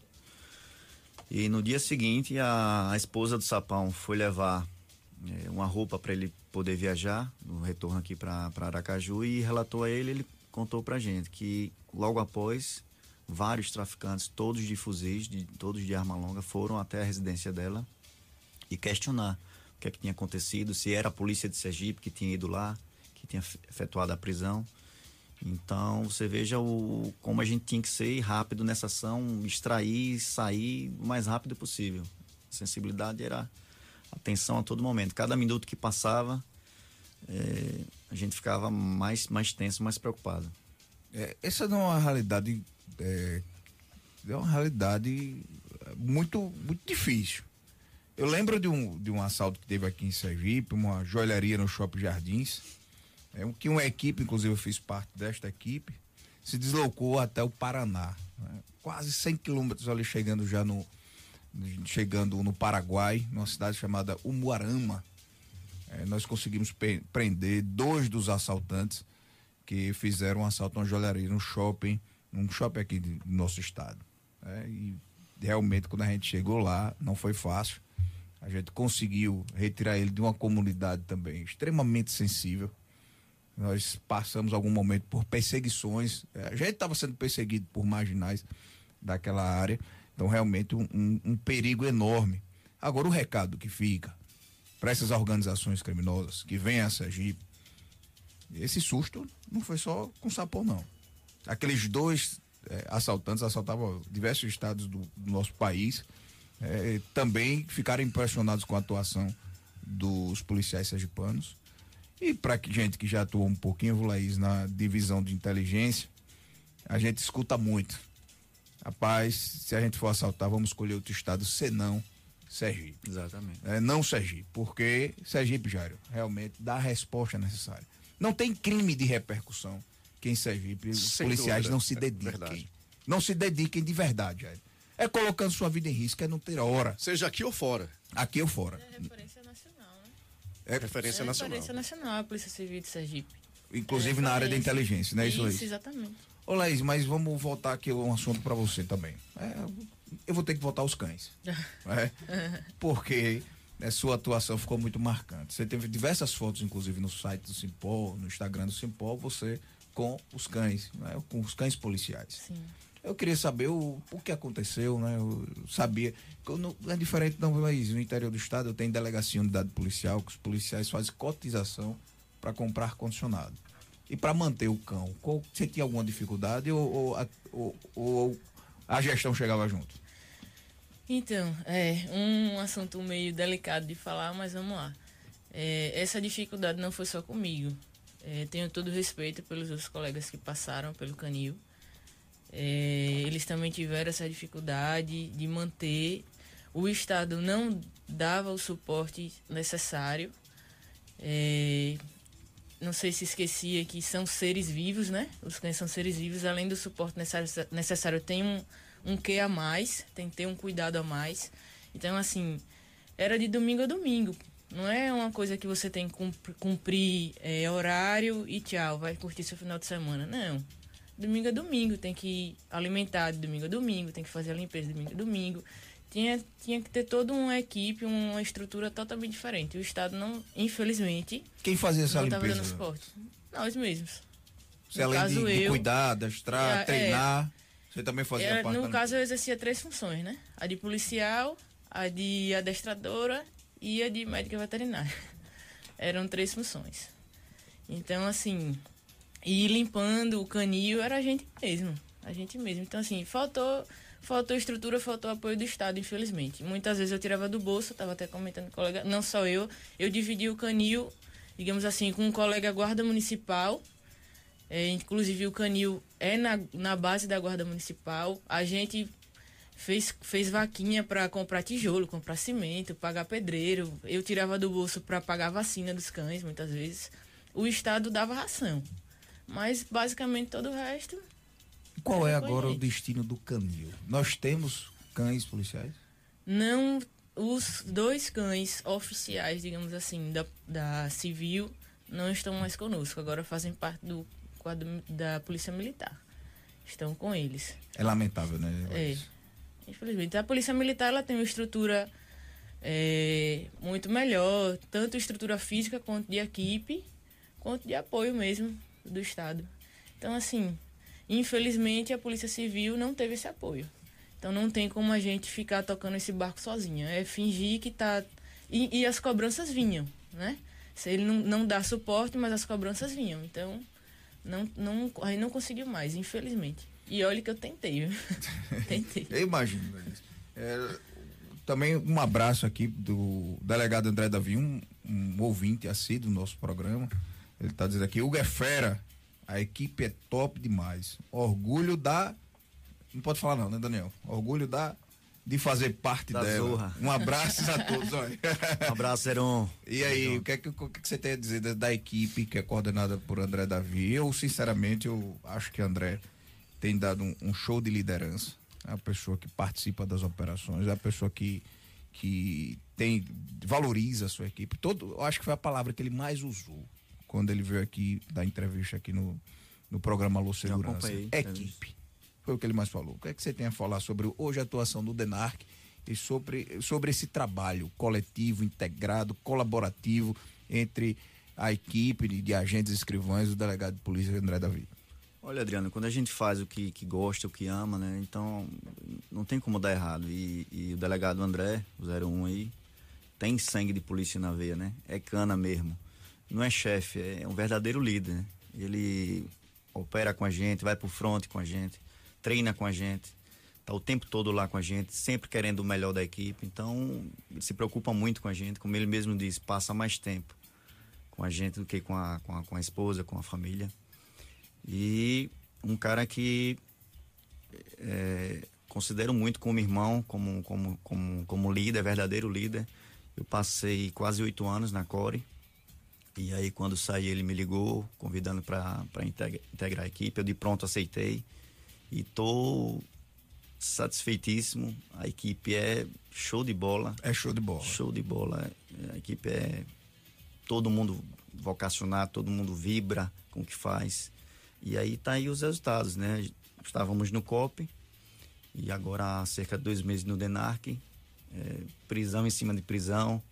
E no dia seguinte, a, a esposa do sapão foi levar é, uma roupa para ele poder viajar, no retorno aqui para Aracaju, e relatou a ele, ele contou para gente que logo após, vários traficantes, todos de fuzis, de, todos de arma longa, foram até a residência dela e questionar o que é que tinha acontecido, se era a polícia de Sergipe que tinha ido lá, que tinha efetuado a prisão. Então, você veja o, como a gente tinha que ser rápido nessa ação, extrair, sair o mais rápido possível. A sensibilidade era atenção a todo momento. Cada minuto que passava, é, a gente ficava mais, mais tenso, mais preocupado.
É, essa não é uma realidade. É, é uma realidade muito, muito difícil. Eu lembro de um, de um assalto que teve aqui em Sergipe, uma joalheria no Shopping Jardins, é, que uma equipe, inclusive eu fiz parte desta equipe, se deslocou até o Paraná. Né? Quase 100 quilômetros ali chegando já no, chegando no Paraguai, numa cidade chamada Umuarama. É, nós conseguimos prender dois dos assaltantes que fizeram um assalto a uma joalheria no shopping, num shopping aqui do nosso estado. É, e realmente quando a gente chegou lá, não foi fácil. A gente conseguiu retirar ele de uma comunidade também extremamente sensível. Nós passamos algum momento por perseguições. A gente estava sendo perseguido por marginais daquela área. Então, realmente, um, um, um perigo enorme. Agora, o recado que fica para essas organizações criminosas que vêm a Sergipe, esse susto não foi só com sapão, não. Aqueles dois é, assaltantes assaltavam diversos estados do, do nosso país é, também ficaram impressionados com a atuação dos policiais sergipanos. E para gente que já atuou um pouquinho, Laís, na divisão de inteligência, a gente escuta muito. Rapaz, se a gente for assaltar, vamos escolher outro estado, senão Sergipe.
Exatamente.
É, não Sergipe, porque Sergipe, Jairo, realmente dá a resposta necessária. Não tem crime de repercussão que em Sergipe os Sem policiais dúvida. não se é dediquem. É não se dediquem de verdade, Jairo é colocando sua vida em risco, é não ter hora.
Seja aqui ou fora.
Aqui ou fora.
É referência nacional, né?
É referência é nacional.
referência nacional, a Polícia Civil de Sergipe.
Inclusive é na área da inteligência, né?
Isso, isso exatamente.
Ô, Laís, mas vamos voltar aqui um assunto para você também. É, eu vou ter que voltar aos cães. <laughs> é, porque a sua atuação ficou muito marcante. Você teve diversas fotos, inclusive, no site do Simpol, no Instagram do Simpol, você com os cães, né? com os cães policiais.
Sim.
Eu queria saber o, o que aconteceu, né? Eu sabia. Eu não, é diferente não, mas no interior do estado eu tenho delegacia unidade policial, que os policiais fazem cotização para comprar ar-condicionado. E para manter o cão, qual, você tinha alguma dificuldade ou, ou, a, ou, ou a gestão chegava junto?
Então, é um assunto meio delicado de falar, mas vamos lá. É, essa dificuldade não foi só comigo. É, tenho todo respeito pelos outros colegas que passaram pelo canil. É, eles também tiveram essa dificuldade de manter. O Estado não dava o suporte necessário. Não sei se esquecia que são seres vivos, né? Os cães são seres vivos, além do suporte necessário, tem um, um que a mais, tem que ter um cuidado a mais. Então, assim, era de domingo a domingo. Não é uma coisa que você tem que cumprir, cumprir é, horário e tchau, vai curtir seu final de semana. Não. Domingo a domingo, tem que alimentar de domingo a domingo, tem que fazer a limpeza de domingo a domingo. Tinha, tinha que ter toda uma equipe, uma estrutura totalmente diferente. O Estado não, infelizmente.
Quem fazia essa
não
limpeza?
Não estava dando suporte. Nós mesmos.
Você, além caso, de, de eu, cuidar, adestrar, é, treinar, é, você também fazia
era,
parte
No caso, eu exercia três funções, né? A de policial, a de adestradora e a de médica veterinária. <laughs> Eram três funções. Então, assim, ir limpando o canil era a gente mesmo. A gente mesmo. Então, assim, faltou, faltou estrutura, faltou apoio do Estado, infelizmente. Muitas vezes eu tirava do bolso, estava até comentando com o colega, não só eu, eu dividi o canil, digamos assim, com um colega guarda municipal. É, inclusive, o canil é na, na base da guarda municipal. A gente fez, fez vaquinha para comprar tijolo, comprar cimento, pagar pedreiro. Eu tirava do bolso para pagar vacina dos cães, muitas vezes. O Estado dava ração. Mas basicamente todo o resto.
Qual é agora o destino do canil? Nós temos cães policiais?
Não, os dois cães oficiais, digamos assim, da, da civil, não estão mais conosco. Agora fazem parte do quadro da Polícia Militar. Estão com eles.
É lamentável, né?
É. Infelizmente. A Polícia Militar ela tem uma estrutura é, muito melhor, tanto estrutura física quanto de equipe, quanto de apoio mesmo do Estado. Então, assim, infelizmente a Polícia Civil não teve esse apoio. Então não tem como a gente ficar tocando esse barco sozinha. É fingir que tá. E, e as cobranças vinham, né? Se ele não, não dá suporte, mas as cobranças vinham. Então, não, não, aí não conseguiu mais, infelizmente. E olha que eu tentei, <laughs> tentei.
eu imagino. É, também um abraço aqui do delegado André Davi, um, um ouvinte assíduo do nosso programa. Ele está dizendo aqui, Hugo é fera, a equipe é top demais. Orgulho da. Não pode falar não, né, Daniel? Orgulho da de fazer parte da dela. Zorra. Um abraço a todos. <laughs> Olha.
Um abraço, Zeron.
E aí, o que, é que, o que, você tem a dizer da, da, equipe que é coordenada por André Davi? Eu, sinceramente, eu acho que André tem dado um, um show de liderança. É a pessoa que participa das operações, é a pessoa que, que tem valoriza a sua equipe. Todo, eu acho que foi a palavra que ele mais usou quando ele veio aqui dar entrevista aqui no, no programa Alô Segurança. Equipe. Foi o que ele mais falou. O que é que você tem a falar sobre hoje a atuação do DENARC e sobre, sobre esse trabalho coletivo, integrado, colaborativo entre a equipe de, de agentes escrivães e o delegado de polícia André Davi?
Olha, Adriano, quando a gente faz o que, que gosta, o que ama, né? Então, não tem como dar errado. E, e o delegado André, o 01 aí, tem sangue de polícia na veia, né? É cana mesmo. Não é chefe, é um verdadeiro líder, né? Ele opera com a gente, vai pro front com a gente, treina com a gente, tá o tempo todo lá com a gente, sempre querendo o melhor da equipe. Então, ele se preocupa muito com a gente, como ele mesmo diz, passa mais tempo com a gente do que com a, com a, com a esposa, com a família. E um cara que é, considero muito como irmão, como, como, como, como líder, verdadeiro líder. Eu passei quase oito anos na Core. E aí, quando saí, ele me ligou, convidando para integrar, integrar a equipe. Eu de pronto aceitei. E tô satisfeitíssimo. A equipe é show de bola.
É show de bola.
Show de bola. A equipe é. Todo mundo vocacionado, todo mundo vibra com o que faz. E aí tá aí os resultados, né? Estávamos no COP e agora há cerca de dois meses no DENARC, é, prisão em cima de prisão,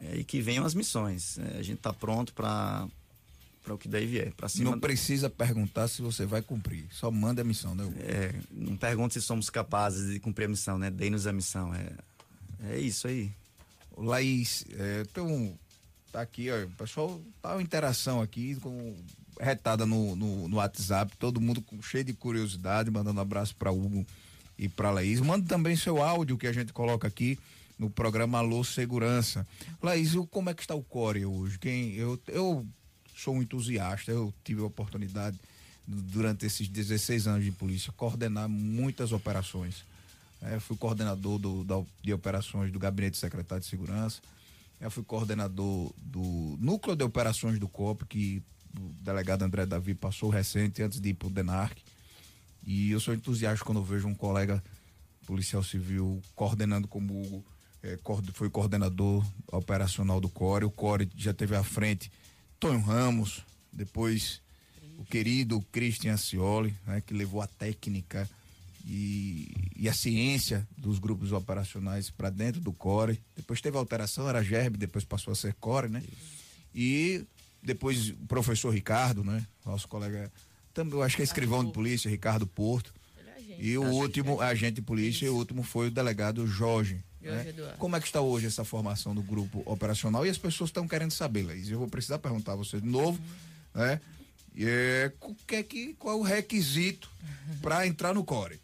é, e que venham as missões. É, a gente está pronto para para o que daí vier. Pra cima
não precisa perguntar se você vai cumprir, só manda a missão, né?
É, não pergunte se somos capazes de cumprir a missão, né? Dê-nos a missão. É, é isso aí.
Laís, é, então, tá aqui, ó, o pessoal tá uma interação aqui com retada no, no, no, WhatsApp, todo mundo com, cheio de curiosidade, mandando um abraço para Hugo e para Laís. Manda também seu áudio que a gente coloca aqui no programa Alô Segurança. Laís, como é que está o Core hoje? Quem, eu, eu sou um entusiasta, eu tive a oportunidade durante esses 16 anos de polícia coordenar muitas operações. É, fui coordenador do, da, de operações do Gabinete Secretário de Segurança. Eu fui coordenador do núcleo de operações do COP, que o delegado André Davi passou recente antes de ir para o DENARC. E eu sou entusiasta quando eu vejo um colega policial civil coordenando como Hugo, é, foi coordenador operacional do CORE. O CORE já teve à frente Tonho Ramos, depois o querido Christian Cioli, né, que levou a técnica e, e, a ciência dos grupos operacionais para dentro do CORE. Depois teve alteração, era GERB, depois passou a ser CORE, né? E depois o professor Ricardo, né? Nosso colega, também, eu acho que é escrivão de polícia, Ricardo Porto. É e o último, agente de polícia, e o último foi o delegado Jorge. Né? Como é que está hoje essa formação do grupo operacional? E as pessoas estão querendo saber, Laís. Eu vou precisar perguntar a você de novo, uhum. né? E, é, que é que, qual é o requisito <laughs> para entrar no CORE?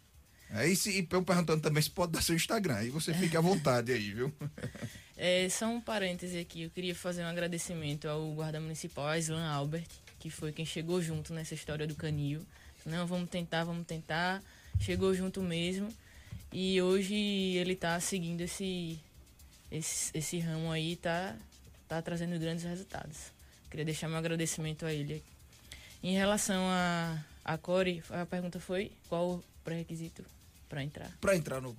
É, e, se, e eu perguntando também se pode dar seu Instagram, aí você fique à vontade aí, viu? <laughs>
É, só um parêntese aqui, eu queria fazer um agradecimento ao guarda municipal, a Islan Albert, que foi quem chegou junto nessa história do canil. Não, vamos tentar, vamos tentar. Chegou junto mesmo. E hoje ele está seguindo esse, esse, esse ramo aí, tá, tá trazendo grandes resultados. Queria deixar meu agradecimento a ele. Em relação a, a Core, a pergunta foi qual o pré-requisito para entrar?
Para entrar no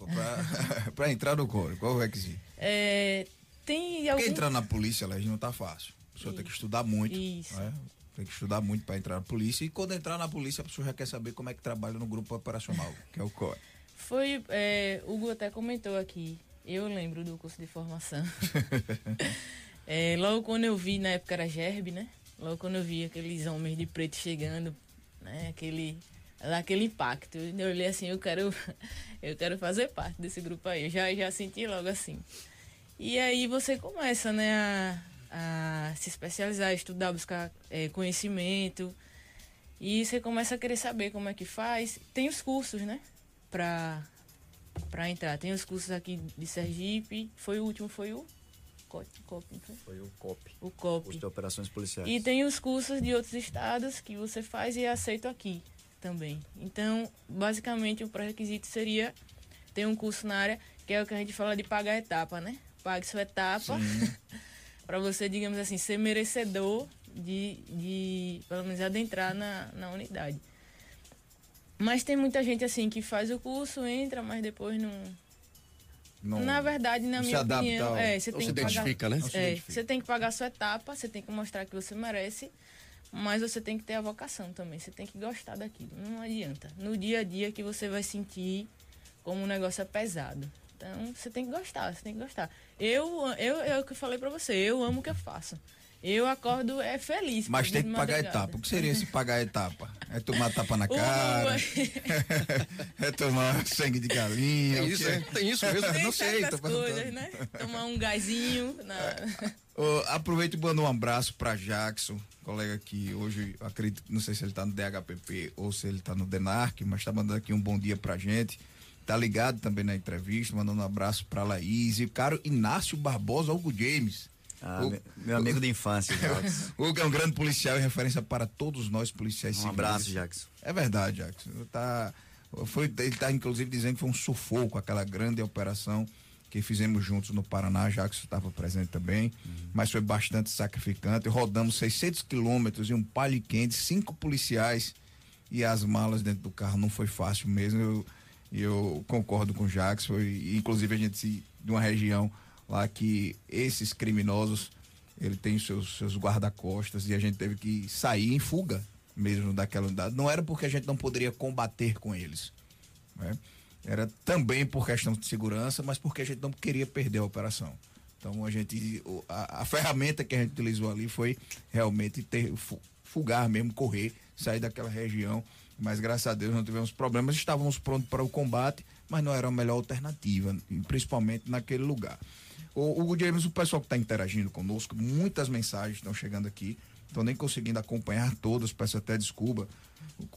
para <laughs> entrar no Core, qual o requisito?
É, tem
algum... Porque entrar na polícia, Léo, não tá fácil. A pessoa Isso. tem que estudar muito. Isso. Né? Tem que estudar muito para entrar na polícia. E quando entrar na polícia, a pessoa já quer saber como é que trabalha no grupo operacional, que é o CORE.
Foi, é, Hugo até comentou aqui, eu lembro do curso de formação. <laughs> é, logo quando eu vi, na época era Gerbe, né? Logo quando eu vi aqueles homens de preto chegando, né? Aquele, aquele impacto. Eu olhei assim, eu quero, <laughs> eu quero fazer parte desse grupo aí. Eu já, já senti logo assim. E aí você começa, né, a, a se especializar, estudar, buscar é, conhecimento. E você começa a querer saber como é que faz. Tem os cursos, né? Para para entrar. Tem os cursos aqui de Sergipe. Foi o último, foi o COP,
foi? o COP.
O COP.
Curso de Operações Policiais.
E tem os cursos de outros estados que você faz e é aceito aqui também. Então, basicamente, o pré-requisito seria ter um curso na área, que é o que a gente fala de pagar etapa, né? Pague sua etapa <laughs> para você, digamos assim, ser merecedor de, de pelo menos, adentrar na, na unidade. Mas tem muita gente assim que faz o curso, entra, mas depois não. não na verdade, na minha opinião, ao... é, você tem
se
que
identifica,
pagar,
né?
É, você tem que pagar a sua etapa, você tem que mostrar que você merece, mas você tem que ter a vocação também. Você tem que gostar daquilo. Não adianta. No dia a dia que você vai sentir como o negócio é pesado. Então, você tem que gostar, você tem que gostar. Eu, eu, é o que eu falei para você, eu amo o que eu faço. Eu acordo é feliz.
Mas tem que pagar etapa. O que seria esse pagar etapa? É tomar tapa na <laughs> cara? <laughs> é tomar sangue de galinha?
É isso, é, tem isso mesmo? <laughs>
Tem
não sei,
tô coisas, né? Tomar um gásinho. Na...
Oh, aproveito e mando um abraço para Jackson, colega que hoje, acredito, não sei se ele está no DHPP ou se ele está no DENARC, mas está mandando aqui um bom dia pra gente. Tá ligado também na entrevista, mandando um abraço para Laís e o caro Inácio Barbosa Hugo James
ah, o, meu amigo de infância,
O <laughs> Hugo é um grande policial e referência para todos nós policiais
Um civis. abraço, Jackson.
É verdade, Jackson. Tá, foi, ele está inclusive dizendo que foi um sufoco aquela grande operação que fizemos juntos no Paraná. Jackson estava presente também, uhum. mas foi bastante sacrificante. Rodamos 600 quilômetros em um palio quente, cinco policiais e as malas dentro do carro. Não foi fácil mesmo. Eu, eu concordo com o Jackson. E, inclusive a gente de uma região lá que esses criminosos ele tem seus, seus guarda-costas e a gente teve que sair em fuga mesmo daquela unidade. Não era porque a gente não poderia combater com eles. Né? Era também por questão de segurança, mas porque a gente não queria perder a operação. Então a gente. A, a ferramenta que a gente utilizou ali foi realmente ter, fugar mesmo, correr, sair daquela região. Mas graças a Deus não tivemos problemas, estávamos prontos para o combate, mas não era a melhor alternativa, principalmente naquele lugar. O Hugo James, o pessoal que está interagindo conosco, muitas mensagens estão chegando aqui. Estou nem conseguindo acompanhar todas, peço até desculpa.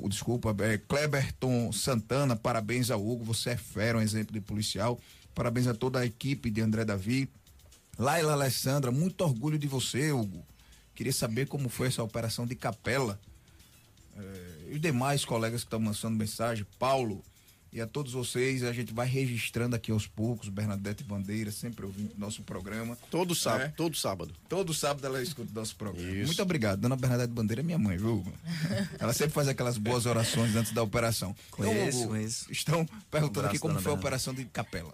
Desculpa, é, Kleberton Santana, parabéns ao Hugo, você é fera, um exemplo de policial. Parabéns a toda a equipe de André Davi. Laila Alessandra, muito orgulho de você, Hugo. Queria saber como foi essa operação de capela. É, e os demais colegas que estão mandando mensagem, Paulo, e a todos vocês, a gente vai registrando aqui aos poucos, Bernadette Bandeira, sempre ouvindo nosso programa.
Todo sábado,
É.
todo sábado.
Todo sábado ela escuta o nosso programa.
Isso.
Muito obrigado. Dona Bernadette Bandeira é minha mãe, viu? <laughs> Ela sempre faz aquelas boas orações antes da operação.
Conheço,
Hugo,
conheço.
Estão perguntando
Um
aqui como foi a operação de capela.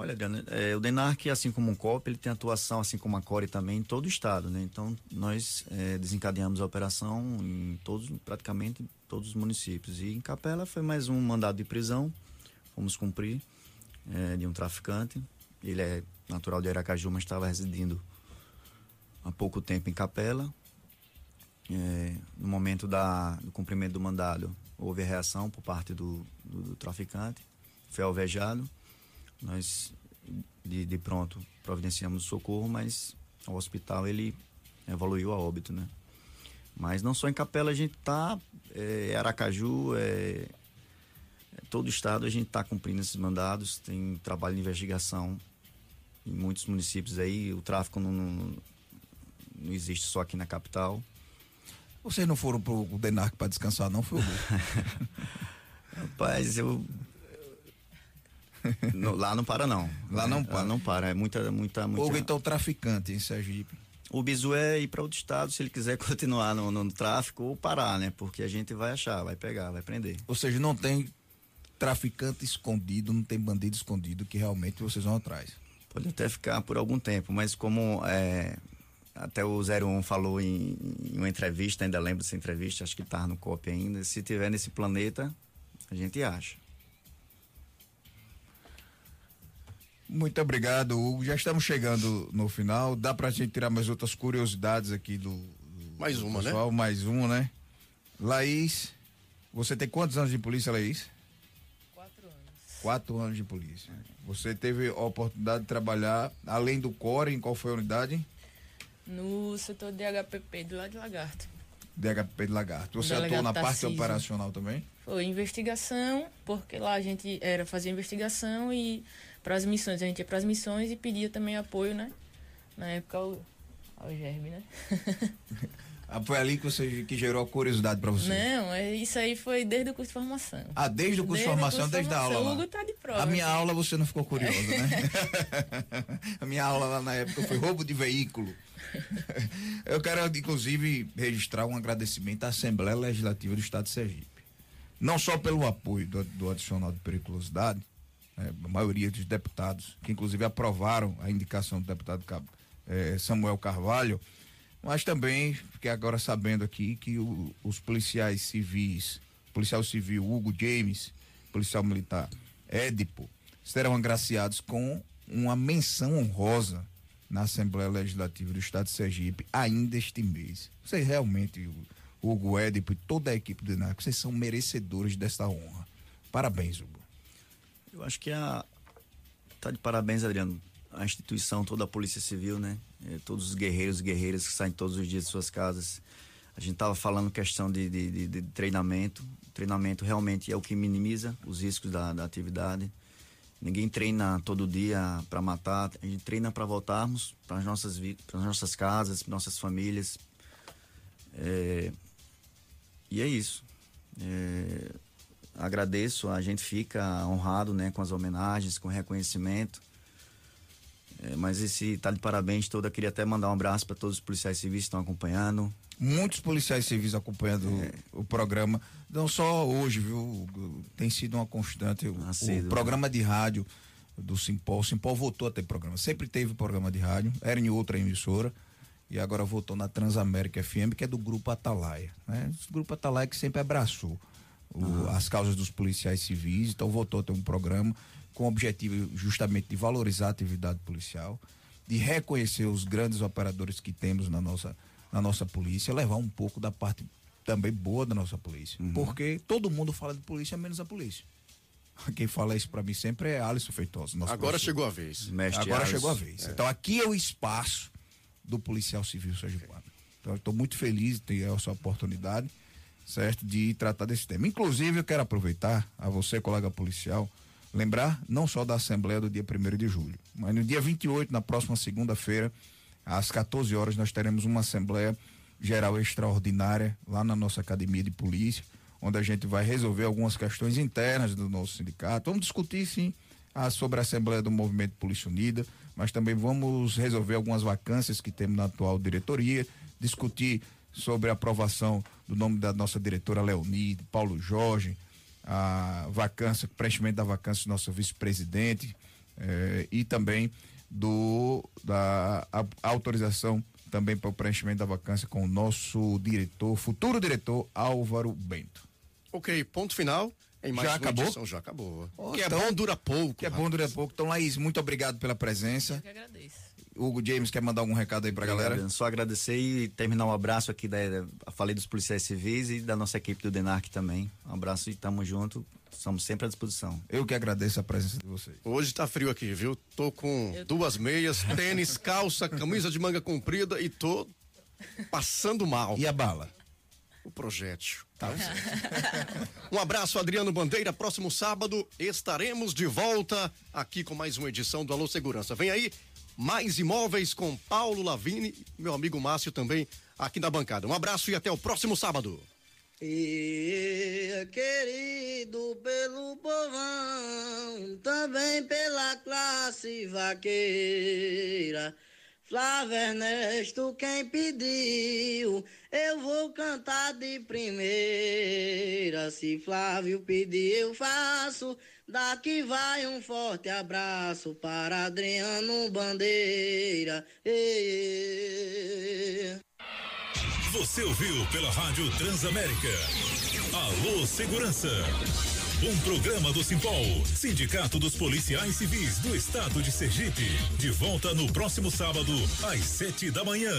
Olha, Adriano, é, o DENARC, assim como o COP, ele tem atuação, assim como a CORE também, em todo o estado, né? Então, nós é, desencadeamos a operação em todos, praticamente todos os municípios. E em Capela foi mais um mandado de prisão, fomos cumprir, é, de um traficante. Ele é natural de Aracaju, mas estava residindo há pouco tempo em Capela. É, no momento da, do cumprimento do mandado, houve reação por parte do, do, do traficante, foi alvejado. Nós, de, de pronto, providenciamos o socorro, mas o hospital ele evoluiu a óbito, né? Mas não só em Capela a gente tá, é, Aracaju, é, é, todo o estado a gente está cumprindo esses mandados, tem trabalho de investigação em muitos municípios aí, o tráfico não, não, não existe só aqui na capital.
Vocês não foram pro Denarc para descansar, não? Foi. <laughs>
Rapaz, eu. <laughs> No- lá não para, não.
Lá não para.
Lá não para. É muita, muita, muita.
Hugo, então, traficante em Sergipe.
O bizu é ir para outro estado se ele quiser <laughs> continuar no, no tráfico ou parar, né? Porque a gente vai achar, vai pegar, vai prender.
Ou seja, não tem traficante escondido, não tem bandido escondido que realmente vocês vão atrás.
Pode até ficar por algum tempo, mas como é, até o 01 falou em, em uma entrevista, ainda lembro dessa entrevista, acho que estava no COP ainda, se tiver nesse planeta, a gente acha.
Muito obrigado, Hugo. Já estamos chegando no final. Dá pra gente tirar mais outras curiosidades aqui do. do
Mais uma, né?
pessoal. Mais uma, né? Laís, você tem quantos anos de polícia, Laís?
Quatro anos.
Quatro anos de polícia. Você teve a oportunidade de trabalhar, além do Core, em qual foi a unidade?
No setor de HPP do lado de Lagarto.
DHP de Lagarto. Você atuou na parte
Tarcísio.
operacional também?
Foi investigação, porque lá a gente era fazer investigação e para as missões, a gente ia para as missões e pedia também apoio, né? Na época ao, ao GERB, né? <laughs>
Ah, foi ali que você que gerou curiosidade pra você.
Não, é, isso aí foi desde o curso de formação.
Ah, desde o curso de
Desde o
formação,
curso de
desde a aula.
Hugo tá de prova.
A minha
aqui.
aula você não ficou curioso, né? <laughs> a minha aula lá na época foi roubo de veículo. <laughs> Eu quero, inclusive, registrar um agradecimento à Assembleia Legislativa do Estado de Sergipe. Não só pelo apoio do, do adicional de periculosidade, né, a maioria dos deputados, que inclusive aprovaram a indicação do deputado eh, Samuel Carvalho, mas também fiquei agora sabendo aqui que o- os policiais civis, policial civil Hugo James, policial militar Édipo, serão agraciados com uma menção honrosa na Assembleia Legislativa do Estado de Sergipe ainda este mês. Vocês realmente, Hugo Édipo e toda a equipe do INAC, vocês são merecedores dessa honra. Parabéns, Hugo.
Eu acho que a. Tá de parabéns, Adriano. A instituição, toda a Polícia Civil, né? Eh, todos os guerreiros e guerreiras que saem todos os dias de suas casas. A gente tava falando questão de, de, de- de treinamento. O treinamento realmente é o que minimiza os riscos da, da atividade. Ninguém treina todo dia para matar. A gente treina para voltarmos para as nossas, pras nossas casas, para nossas famílias. É, e é isso. É, agradeço, a gente fica honrado né, com as homenagens, com o reconhecimento. É, mas esse tá de parabéns todo. Eu queria até mandar um abraço para todos os policiais civis que estão acompanhando.
Muitos policiais civis acompanhando o, o programa, não só hoje, viu? Tem sido uma constante. O,
Assíduo,
o programa de rádio do Simpol, o Simpol voltou a ter programa. Sempre teve programa de rádio, era em outra emissora. E agora voltou na Transamérica FM, que é do Grupo Atalaia. Né? O Grupo Atalaia que sempre abraçou o- as causas dos policiais civis, então voltou a ter um programa com o objetivo justamente de valorizar a atividade policial, de reconhecer os grandes operadores que temos na nossa, na nossa polícia, levar um pouco da parte também boa da nossa polícia. Porque todo mundo fala de polícia, menos a polícia. <laughs> Quem fala isso pra mim sempre é Alisson Feitosa.
Agora
professor.
chegou a vez.
Mestre
Agora
Alisson.
chegou a vez. Então aqui é o espaço do policial civil sergipano. Então eu estou muito feliz de ter essa oportunidade, certo, de tratar desse tema. Inclusive eu quero aproveitar a você, colega policial, Lembrar não só da Assembleia do dia 1 de julho, mas no dia 28, na próxima segunda-feira, às 14 horas, nós teremos uma Assembleia Geral Extraordinária lá na nossa Academia de Polícia, onde a gente vai resolver algumas questões internas do nosso sindicato. Vamos discutir, sim, a, sobre a Assembleia do Movimento Polícia Unida, mas também vamos resolver algumas vacâncias que temos na atual diretoria, discutir sobre a aprovação do nome da nossa diretora Leonide, Paulo Jorge, a vacância, preenchimento da vacância do nosso vice-presidente eh, e também do da a, a autorização também para o preenchimento da vacância com o nosso diretor, futuro diretor Álvaro Bento.
Ok, ponto final. Em mais
já acabou?
Edição, já acabou.
Oh,
que
então,
é bom dura pouco.
Que é bom dura pouco. Então, Laís, muito obrigado pela presença.
Eu que agradeço.
Hugo James quer mandar algum recado aí pra galera?
Só agradecer e terminar um abraço aqui da, falei dos policiais civis e da nossa equipe do Denarc também. Um abraço e tamo junto. Estamos sempre à disposição.
Eu que agradeço a presença de vocês.
Hoje tá frio aqui, viu? Tô com
Eu-
duas meias, tênis, calça, camisa de manga comprida e tô passando mal.
E a bala?
O projétil. Tá? <laughs> um abraço, Adriano Bandeira. Próximo sábado estaremos de volta aqui com mais uma edição do Alô Segurança. Vem aí mais imóveis com Paulo Lavini, meu amigo Márcio também aqui na bancada. Um abraço e até o próximo sábado.
E querido pelo povão, também pela classe vaqueira. Flávio Ernesto, quem pediu, eu vou cantar de primeira. Se Flávio pedir, eu faço. Daqui vai um forte abraço para Adriano Bandeira. Ê.
Você ouviu pela Rádio Transamérica. Alô Segurança. Um programa do Simpol, Sindicato dos Policiais Civis do Estado de Sergipe. De volta no próximo sábado, às sete da manhã.